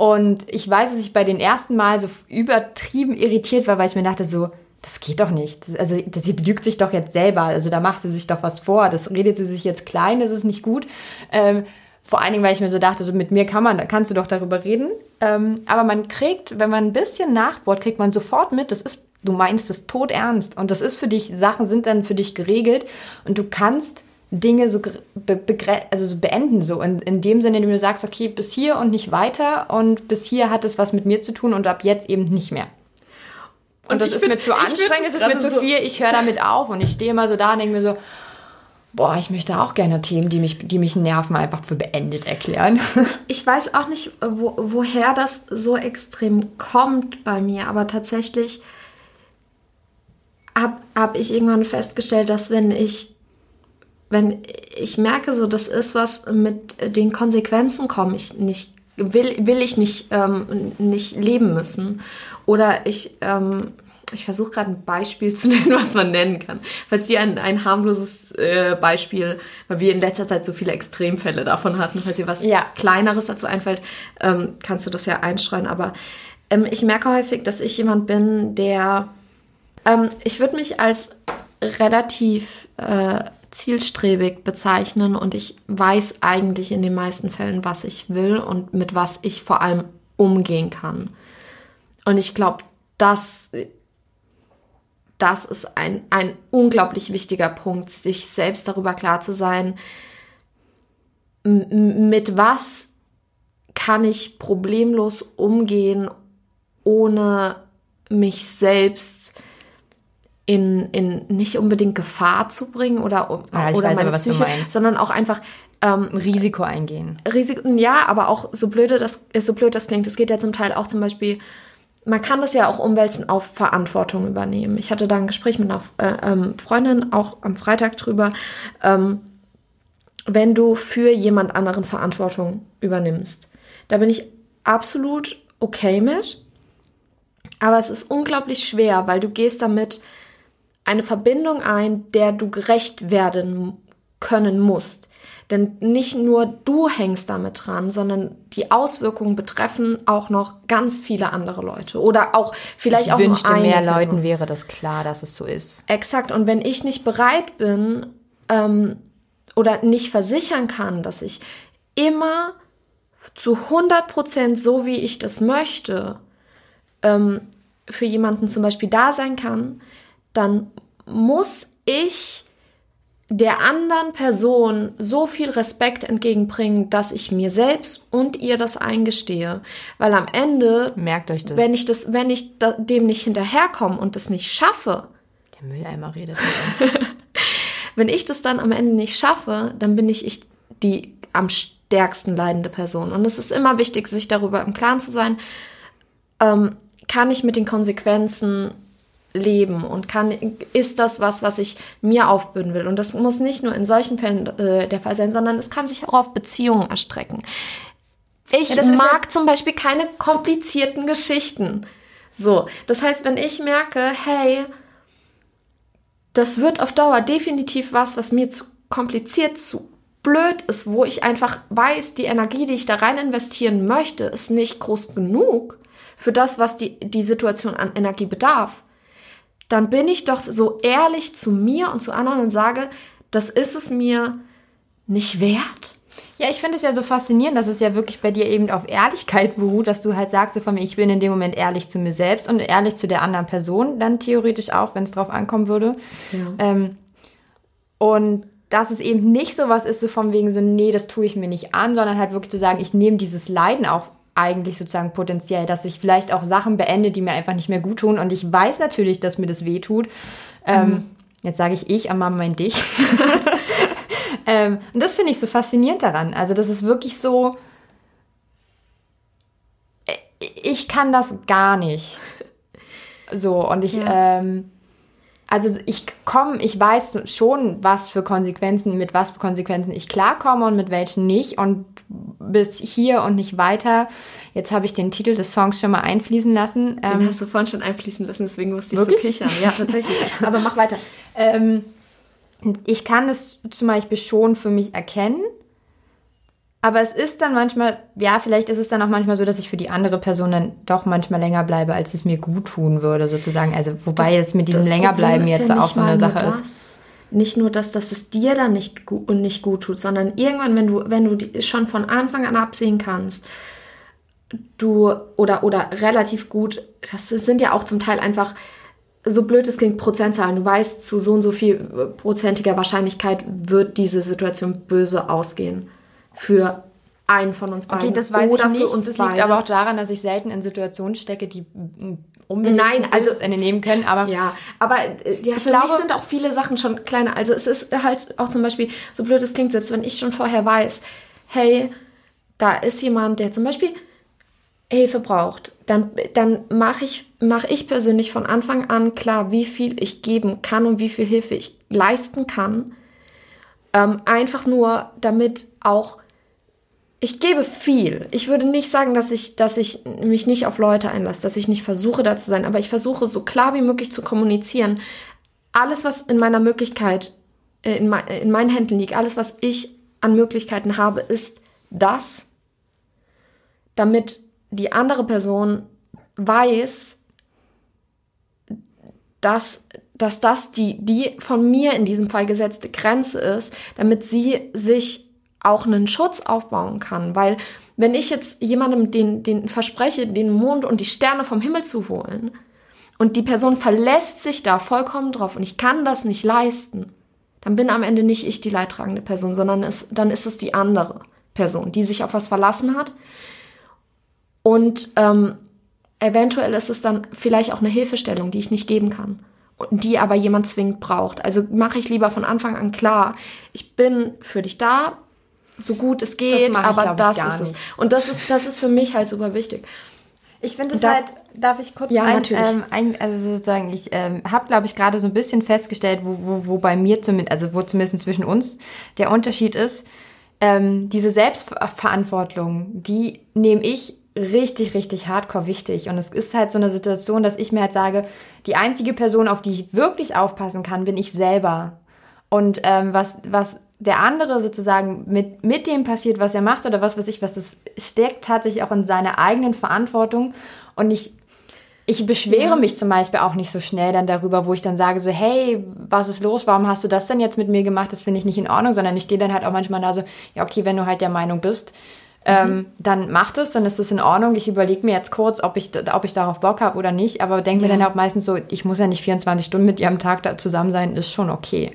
und ich weiß, dass ich bei den ersten Mal so übertrieben irritiert war, weil ich mir dachte so, das geht doch nicht. Das, also das, sie belügt sich doch jetzt selber. Also da macht sie sich doch was vor. Das redet sie sich jetzt klein, das ist nicht gut. Ähm, vor allen Dingen, weil ich mir so dachte, so mit mir kann man, kannst du doch darüber reden. Ähm, aber man kriegt, wenn man ein bisschen nachbohrt, kriegt man sofort mit, das ist, du meinst es tot ernst. Und das ist für dich, Sachen sind dann für dich geregelt und du kannst Dinge so, be also so beenden, so in, in dem Sinne, indem du sagst, okay, bis hier und nicht weiter und bis hier hat es was mit mir zu tun und ab jetzt eben nicht mehr. Und, und das ist find, mir zu anstrengend, es ist mir zu so viel, ich höre damit auf und ich stehe immer so da und denke mir so, boah, ich möchte auch gerne Themen, die mich, die mich nerven, einfach für beendet erklären. Ich, weiß auch nicht, wo, woher das so extrem kommt bei mir, aber tatsächlich habe hab ich irgendwann festgestellt, dass wenn ich wenn ich merke, so das ist was mit den Konsequenzen komme ich nicht, will, will ich nicht, ähm, nicht leben müssen. Oder ich, ähm, ich versuche gerade ein Beispiel zu nennen, was man nennen kann. Falls dir ein, ein harmloses äh, Beispiel, weil wir in letzter Zeit so viele Extremfälle davon hatten, falls dir was ja. Kleineres dazu einfällt, ähm, kannst du das ja einstreuen. Aber ähm, ich merke häufig, dass ich jemand bin, der, ähm, ich würde mich als relativ äh, zielstrebig bezeichnen und ich weiß eigentlich in den meisten Fällen, was ich will und mit was ich vor allem umgehen kann. Und ich glaube, das, das ist ein, ein unglaublich wichtiger Punkt, sich selbst darüber klar zu sein, mit was kann ich problemlos umgehen, ohne mich selbst in, in nicht unbedingt Gefahr zu bringen oder, ja, oder meine aber, Psyche, sondern auch einfach ähm, Risiko eingehen. Risiko, ja, aber auch so blöde das, so blöd das klingt, es geht ja zum Teil auch zum Beispiel, man kann das ja auch umwälzen auf Verantwortung übernehmen. Ich hatte da ein Gespräch mit einer äh, ähm, Freundin auch am Freitag drüber. Ähm, wenn du für jemand anderen Verantwortung übernimmst, da bin ich absolut okay mit. Aber es ist unglaublich schwer, weil du gehst damit eine Verbindung ein, der du gerecht werden können musst. Denn nicht nur du hängst damit dran, sondern die Auswirkungen betreffen auch noch ganz viele andere Leute. Oder auch vielleicht ich auch wünschte, nur eine mehr Person. Leuten wäre das klar, dass es so ist. Exakt. Und wenn ich nicht bereit bin ähm, oder nicht versichern kann, dass ich immer zu 100% so, wie ich das möchte, ähm, für jemanden zum Beispiel da sein kann, dann muss ich der anderen Person so viel Respekt entgegenbringen, dass ich mir selbst und ihr das eingestehe. Weil am Ende, merkt euch das, wenn ich das, wenn ich da, dem nicht hinterherkomme und das nicht schaffe, der Mülleimer redet mit uns. wenn ich das dann am Ende nicht schaffe, dann bin ich, ich die am stärksten leidende Person. Und es ist immer wichtig, sich darüber im Klaren zu sein, ähm, kann ich mit den Konsequenzen leben und kann ist das was, was ich mir aufbürden will. Und das muss nicht nur in solchen Fällen äh, der Fall sein, sondern es kann sich auch auf Beziehungen erstrecken. Ich ja, mag ja zum Beispiel keine komplizierten Geschichten. So, das heißt, wenn ich merke, hey, das wird auf Dauer definitiv was, was mir zu kompliziert, zu blöd ist, wo ich einfach weiß, die Energie, die ich da rein investieren möchte, ist nicht groß genug für das, was die, die Situation an Energie bedarf dann bin ich doch so ehrlich zu mir und zu anderen und sage, das ist es mir nicht wert. Ja, ich finde es ja so faszinierend, dass es ja wirklich bei dir eben auf Ehrlichkeit beruht, dass du halt sagst, so von mir, ich bin in dem Moment ehrlich zu mir selbst und ehrlich zu der anderen Person, dann theoretisch auch, wenn es drauf ankommen würde. Ja. Ähm, und dass es eben nicht so was ist, so von wegen so, nee, das tue ich mir nicht an, sondern halt wirklich zu sagen, ich nehme dieses Leiden auch eigentlich sozusagen potenziell, dass ich vielleicht auch Sachen beende, die mir einfach nicht mehr gut tun. Und ich weiß natürlich, dass mir das weh tut. Ähm, mhm. jetzt sage ich ich, aber mein dich. ähm, und das finde ich so faszinierend daran. Also das ist wirklich so, äh, ich kann das gar nicht. So, und ich, ja. ähm, also ich komme, ich weiß schon, was für Konsequenzen, mit was für Konsequenzen ich klarkomme und mit welchen nicht. Und bis hier und nicht weiter. Jetzt habe ich den Titel des Songs schon mal einfließen lassen. Den ähm, hast du vorhin schon einfließen lassen, deswegen musste ich wirklich? so kichern. Ja, tatsächlich. Aber mach weiter. Ähm, ich kann es zum Beispiel schon für mich erkennen aber es ist dann manchmal, ja, vielleicht ist es dann auch manchmal so, dass ich für die andere Person dann doch manchmal länger bleibe, als es mir gut tun würde, sozusagen. Also, wobei das, es mit diesem Längerbleiben jetzt ja auch so eine Sache ist. Nicht nur, dass, dass es dir dann nicht gut, und nicht gut tut, sondern irgendwann, wenn du, wenn du schon von Anfang an absehen kannst, du oder, oder relativ gut, das sind ja auch zum Teil einfach, so blöd es klingt, Prozentzahlen. Du weißt, zu so und so viel prozentiger Wahrscheinlichkeit wird diese Situation böse ausgehen für einen von uns beiden. Okay, das weiß oder ich nicht. Für uns das beide. liegt aber auch daran, dass ich selten in Situationen stecke, die unbedingt Nein, also Ende nehmen können. Aber ja, aber äh, ja, für glaube, mich sind auch viele Sachen schon kleiner. Also es ist halt auch zum Beispiel so blöd es klingt, selbst wenn ich schon vorher weiß, hey, da ist jemand, der zum Beispiel Hilfe braucht, dann, dann mache ich, mach ich persönlich von Anfang an klar, wie viel ich geben kann und wie viel Hilfe ich leisten kann. Ähm, einfach nur, damit auch ich gebe viel. Ich würde nicht sagen, dass ich, dass ich mich nicht auf Leute einlasse, dass ich nicht versuche, da zu sein, aber ich versuche so klar wie möglich zu kommunizieren. Alles, was in meiner Möglichkeit, äh, in, mein, in meinen Händen liegt, alles, was ich an Möglichkeiten habe, ist das, damit die andere Person weiß, dass, dass das die, die von mir in diesem Fall gesetzte Grenze ist, damit sie sich auch einen Schutz aufbauen kann. Weil wenn ich jetzt jemandem den, den verspreche, den Mond und die Sterne vom Himmel zu holen und die Person verlässt sich da vollkommen drauf und ich kann das nicht leisten, dann bin am Ende nicht ich die leidtragende Person, sondern es, dann ist es die andere Person, die sich auf was verlassen hat. Und ähm, eventuell ist es dann vielleicht auch eine Hilfestellung, die ich nicht geben kann die aber jemand zwingend braucht. Also mache ich lieber von Anfang an klar, ich bin für dich da, so gut es geht, das aber ich, das ist es. Und das ist, das ist für mich halt super wichtig. Ich finde es halt, darf ich kurz ja, ein, natürlich. Ähm, ein, also sozusagen, ich ähm, habe, glaube ich, gerade so ein bisschen festgestellt, wo, wo, wo bei mir zumindest, also wo zumindest zwischen uns der Unterschied ist, ähm, diese Selbstverantwortung, die nehme ich richtig, richtig hardcore wichtig. Und es ist halt so eine Situation, dass ich mir halt sage, die einzige Person, auf die ich wirklich aufpassen kann, bin ich selber. Und ähm, was, was der andere sozusagen mit, mit dem passiert, was er macht oder was weiß ich, was das steckt tatsächlich auch in seiner eigenen Verantwortung. Und ich, ich beschwere ja. mich zum Beispiel auch nicht so schnell dann darüber, wo ich dann sage so, hey, was ist los? Warum hast du das denn jetzt mit mir gemacht? Das finde ich nicht in Ordnung, sondern ich stehe dann halt auch manchmal da so, ja, okay, wenn du halt der Meinung bist, ähm, dann macht es, dann ist es in Ordnung. Ich überlege mir jetzt kurz, ob ich, ob ich darauf Bock habe oder nicht, aber denke Ja. mir dann auch meistens so, ich muss ja nicht 24 Stunden mit ihr am Tag da zusammen sein, ist schon okay.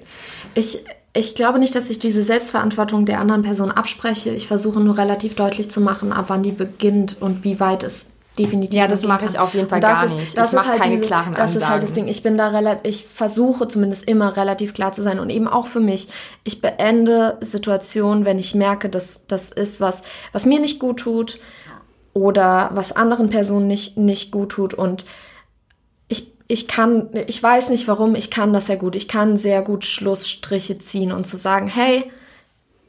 Ich, ich glaube nicht, dass ich diese Selbstverantwortung der anderen Person abspreche. Ich versuche nur relativ deutlich zu machen, ab wann die beginnt und wie weit es definitiv Ja, das mache ich auf jeden Fall gar ist, nicht. Das Ich ist halt keine diese, klaren Das ist halt das. Ding. Ich bin da relativ, ich versuche zumindest immer relativ klar zu sein und eben auch für mich. Ich beende Situationen, wenn ich merke, dass das ist was, was mir nicht gut tut oder was anderen Personen nicht, nicht gut tut und ich, kann, ich weiß nicht warum, ich kann das sehr gut. Ich kann sehr gut Schlussstriche ziehen und zu sagen, hey,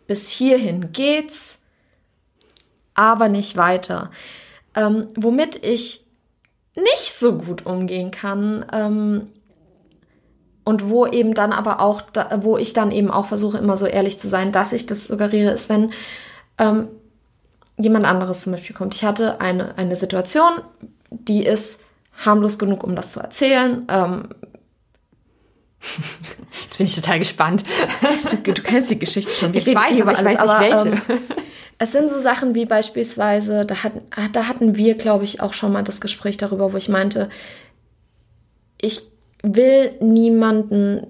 bis hierhin geht's, aber nicht weiter. Ähm, womit ich nicht so gut umgehen kann ähm, und wo eben dann aber auch, da, wo ich dann eben auch versuche, immer so ehrlich zu sein, dass ich das suggeriere, ist, wenn ähm, jemand anderes zum Beispiel kommt. Ich hatte eine, eine Situation, die ist harmlos genug, um das zu erzählen. Ähm, Jetzt bin ich total gespannt. du, du kennst die Geschichte schon. Wir Ich weiß, eh aber ich alles, weiß nicht aber, welche. Ähm, es sind so Sachen wie beispielsweise, da hatten, da hatten wir, glaube ich, auch schon mal das Gespräch darüber, wo ich meinte, ich will niemanden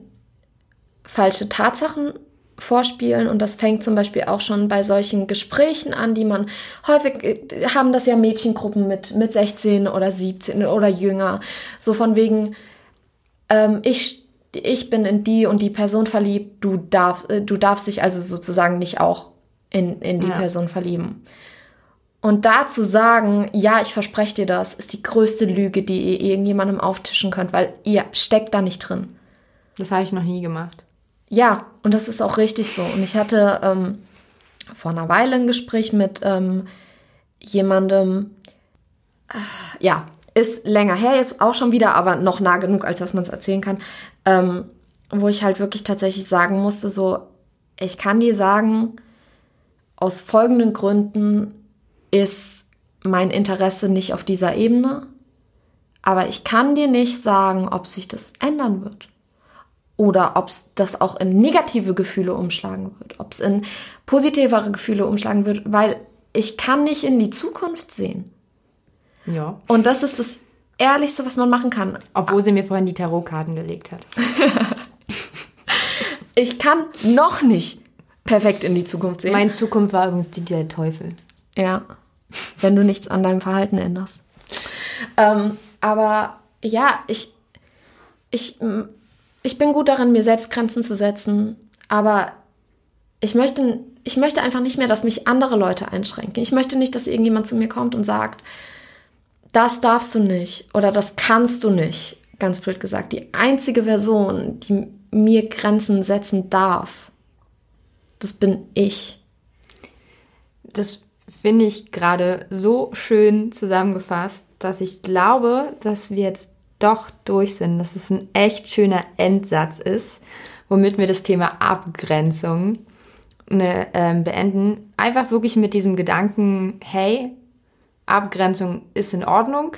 falsche Tatsachen vorspielen und das fängt zum Beispiel auch schon bei solchen Gesprächen an, die man häufig äh, haben das ja Mädchengruppen mit mit 16 oder 17 oder jünger, so von wegen ähm, ich ich bin in die und die Person verliebt, du darf äh, du darfst dich also sozusagen nicht auch in in die Ja. Person verlieben. Und da zu sagen, ja, ich verspreche dir das, ist die größte Lüge, die ihr irgendjemandem auftischen könnt, weil ihr steckt da nicht drin. Das habe ich noch nie gemacht. Ja, und das ist auch richtig so. Und ich hatte ähm, vor einer Weile ein Gespräch mit ähm, jemandem, äh, ja, ist länger her jetzt auch schon wieder, aber noch nah genug, als dass man es erzählen kann, ähm, wo ich halt wirklich tatsächlich sagen musste, so, ich kann dir sagen, aus folgenden Gründen ist mein Interesse nicht auf dieser Ebene, aber ich kann dir nicht sagen, ob sich das ändern wird oder ob es das auch in negative Gefühle umschlagen wird, ob es in positivere Gefühle umschlagen wird, weil ich kann nicht in die Zukunft sehen. Ja. Und das ist das Ehrlichste, was man machen kann. Obwohl sie mir vorhin die Tarotkarten gelegt hat. Ich kann noch nicht perfekt in die Zukunft sehen. Meine Zukunft war übrigens die der Teufel. Ja, wenn du nichts an deinem Verhalten änderst. Ähm, aber ja, ich, ich, ich bin gut darin, mir selbst Grenzen zu setzen, aber ich möchte, ich möchte einfach nicht mehr, dass mich andere Leute einschränken. Ich möchte nicht, dass irgendjemand zu mir kommt und sagt, das darfst du nicht oder das kannst du nicht. Ganz blöd gesagt. Die einzige Person, die mir Grenzen setzen darf, das bin ich. Das finde ich gerade so schön zusammengefasst, dass ich glaube, dass wir jetzt doch durch sind, dass es ein echt schöner Endsatz ist, womit wir das Thema Abgrenzung ne, ähm, beenden. Einfach wirklich mit diesem Gedanken, hey, Abgrenzung ist in Ordnung,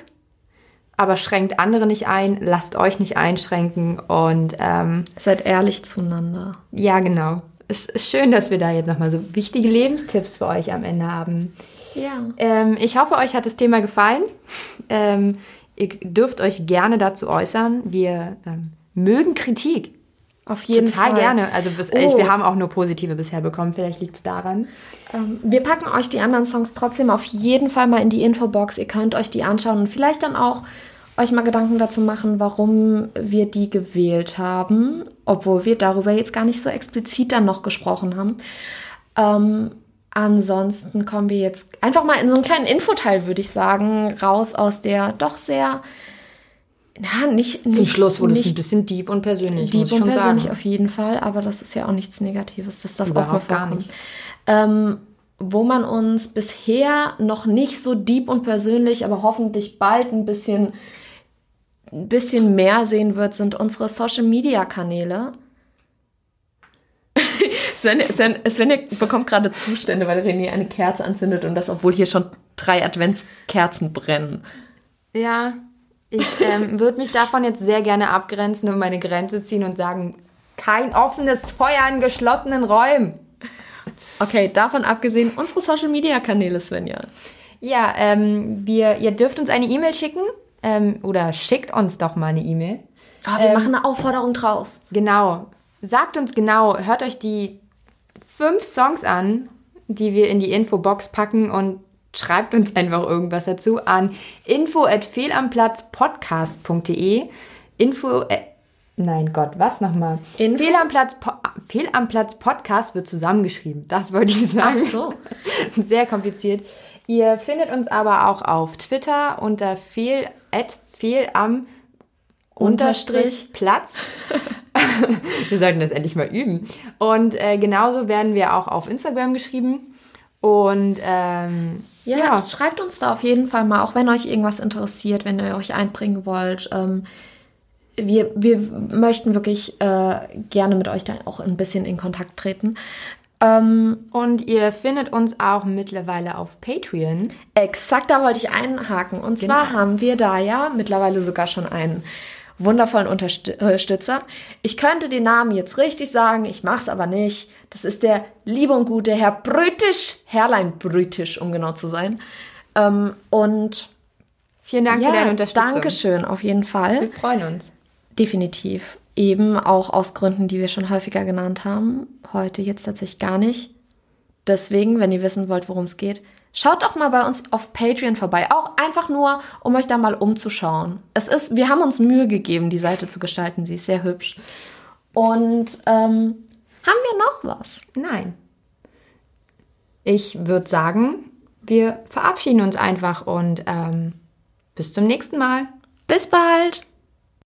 aber schränkt andere nicht ein, lasst euch nicht einschränken und ähm, Seid ehrlich zueinander. ja, genau. Es ist schön, dass wir da jetzt nochmal so wichtige Lebenstipps für euch am Ende haben. Ja. Ähm, ich hoffe, euch hat das Thema gefallen. Ähm, ihr dürft euch gerne dazu äußern. Wir ähm, mögen Kritik. Auf jeden Total Fall. gerne. Also bis, Oh. ich, wir haben auch nur positive bisher bekommen. Vielleicht liegt es daran. Ähm, wir packen euch die anderen Songs trotzdem auf jeden Fall mal in die Infobox. Ihr könnt euch die anschauen und vielleicht dann auch euch mal Gedanken dazu machen, warum wir die gewählt haben, obwohl wir darüber jetzt gar nicht so explizit dann noch gesprochen haben. Ähm, ansonsten kommen wir jetzt einfach mal in so einen kleinen Infoteil, würde ich sagen, raus aus der doch sehr, na, nicht, Zum nicht, Schluss wurde es ein bisschen deep und persönlich. Ich und persönlich sagen. auf jeden Fall, aber das ist ja auch nichts Negatives. Das darf auch mal Überhaupt gar vorkommen. nicht. Ähm, wo man uns bisher noch nicht so deep und persönlich, aber hoffentlich bald ein bisschen, ein bisschen mehr sehen wird, sind unsere Social Media Kanäle. Sven, Sven, Svenja bekommt gerade Zustände, weil René eine Kerze anzündet und das, obwohl hier schon drei Adventskerzen brennen. Ja, ich ähm, würde mich davon jetzt sehr gerne abgrenzen und meine Grenze ziehen und sagen, kein offenes Feuer in geschlossenen Räumen. Okay, davon abgesehen, unsere Social Media Kanäle, Svenja. Ja, ähm, wir, ihr dürft uns eine E-Mail schicken ähm, oder schickt uns doch mal eine E-Mail. Oh, wir machen eine Aufforderung draus. Genau. Sagt uns genau, hört euch die fünf Songs an, die wir in die Infobox packen und schreibt uns einfach irgendwas dazu an info at fehlamplatzpodcast.de info at, nein Gott, was nochmal? Info? Fehl am Platz, Po- Fehl am Platz Podcast wird zusammengeschrieben. Das wollte ich sagen. Ach so. Sehr kompliziert. Ihr findet uns aber auch auf Twitter unter fehl, at fehl am Unterstrich Platz. wir sollten das endlich mal üben. Und äh, genauso werden wir auch auf Instagram geschrieben. Und ähm, Ja, ja, schreibt uns da auf jeden Fall mal, auch wenn euch irgendwas interessiert, wenn ihr euch einbringen wollt. Ähm, wir, wir möchten wirklich äh, gerne mit euch da auch ein bisschen in Kontakt treten. Ähm, und ihr findet uns auch mittlerweile auf Patreon. exakt da wollte ich einhaken. Und zwar Genau. haben wir da ja mittlerweile sogar schon einen wundervollen Unterstützer. Ich könnte den Namen jetzt richtig sagen, ich mache es aber nicht. Das ist der liebe und gute Herr Brütisch, Herrlein Brütisch, um genau zu sein. Ähm, und Vielen Dank für deine Unterstützung. Dankeschön, auf jeden Fall. Wir freuen uns. Definitiv. Eben auch aus Gründen, die wir schon häufiger genannt haben. Heute jetzt tatsächlich gar nicht. Deswegen, wenn ihr wissen wollt, worum es geht, schaut doch mal bei uns auf Patreon vorbei. Auch einfach nur, um euch da mal umzuschauen. Es ist, wir haben uns Mühe gegeben, die Seite zu gestalten. Sie ist sehr hübsch. Und ähm, haben wir noch was? Nein. Ich würde sagen, wir verabschieden uns einfach und ähm, bis zum nächsten Mal. Bis bald!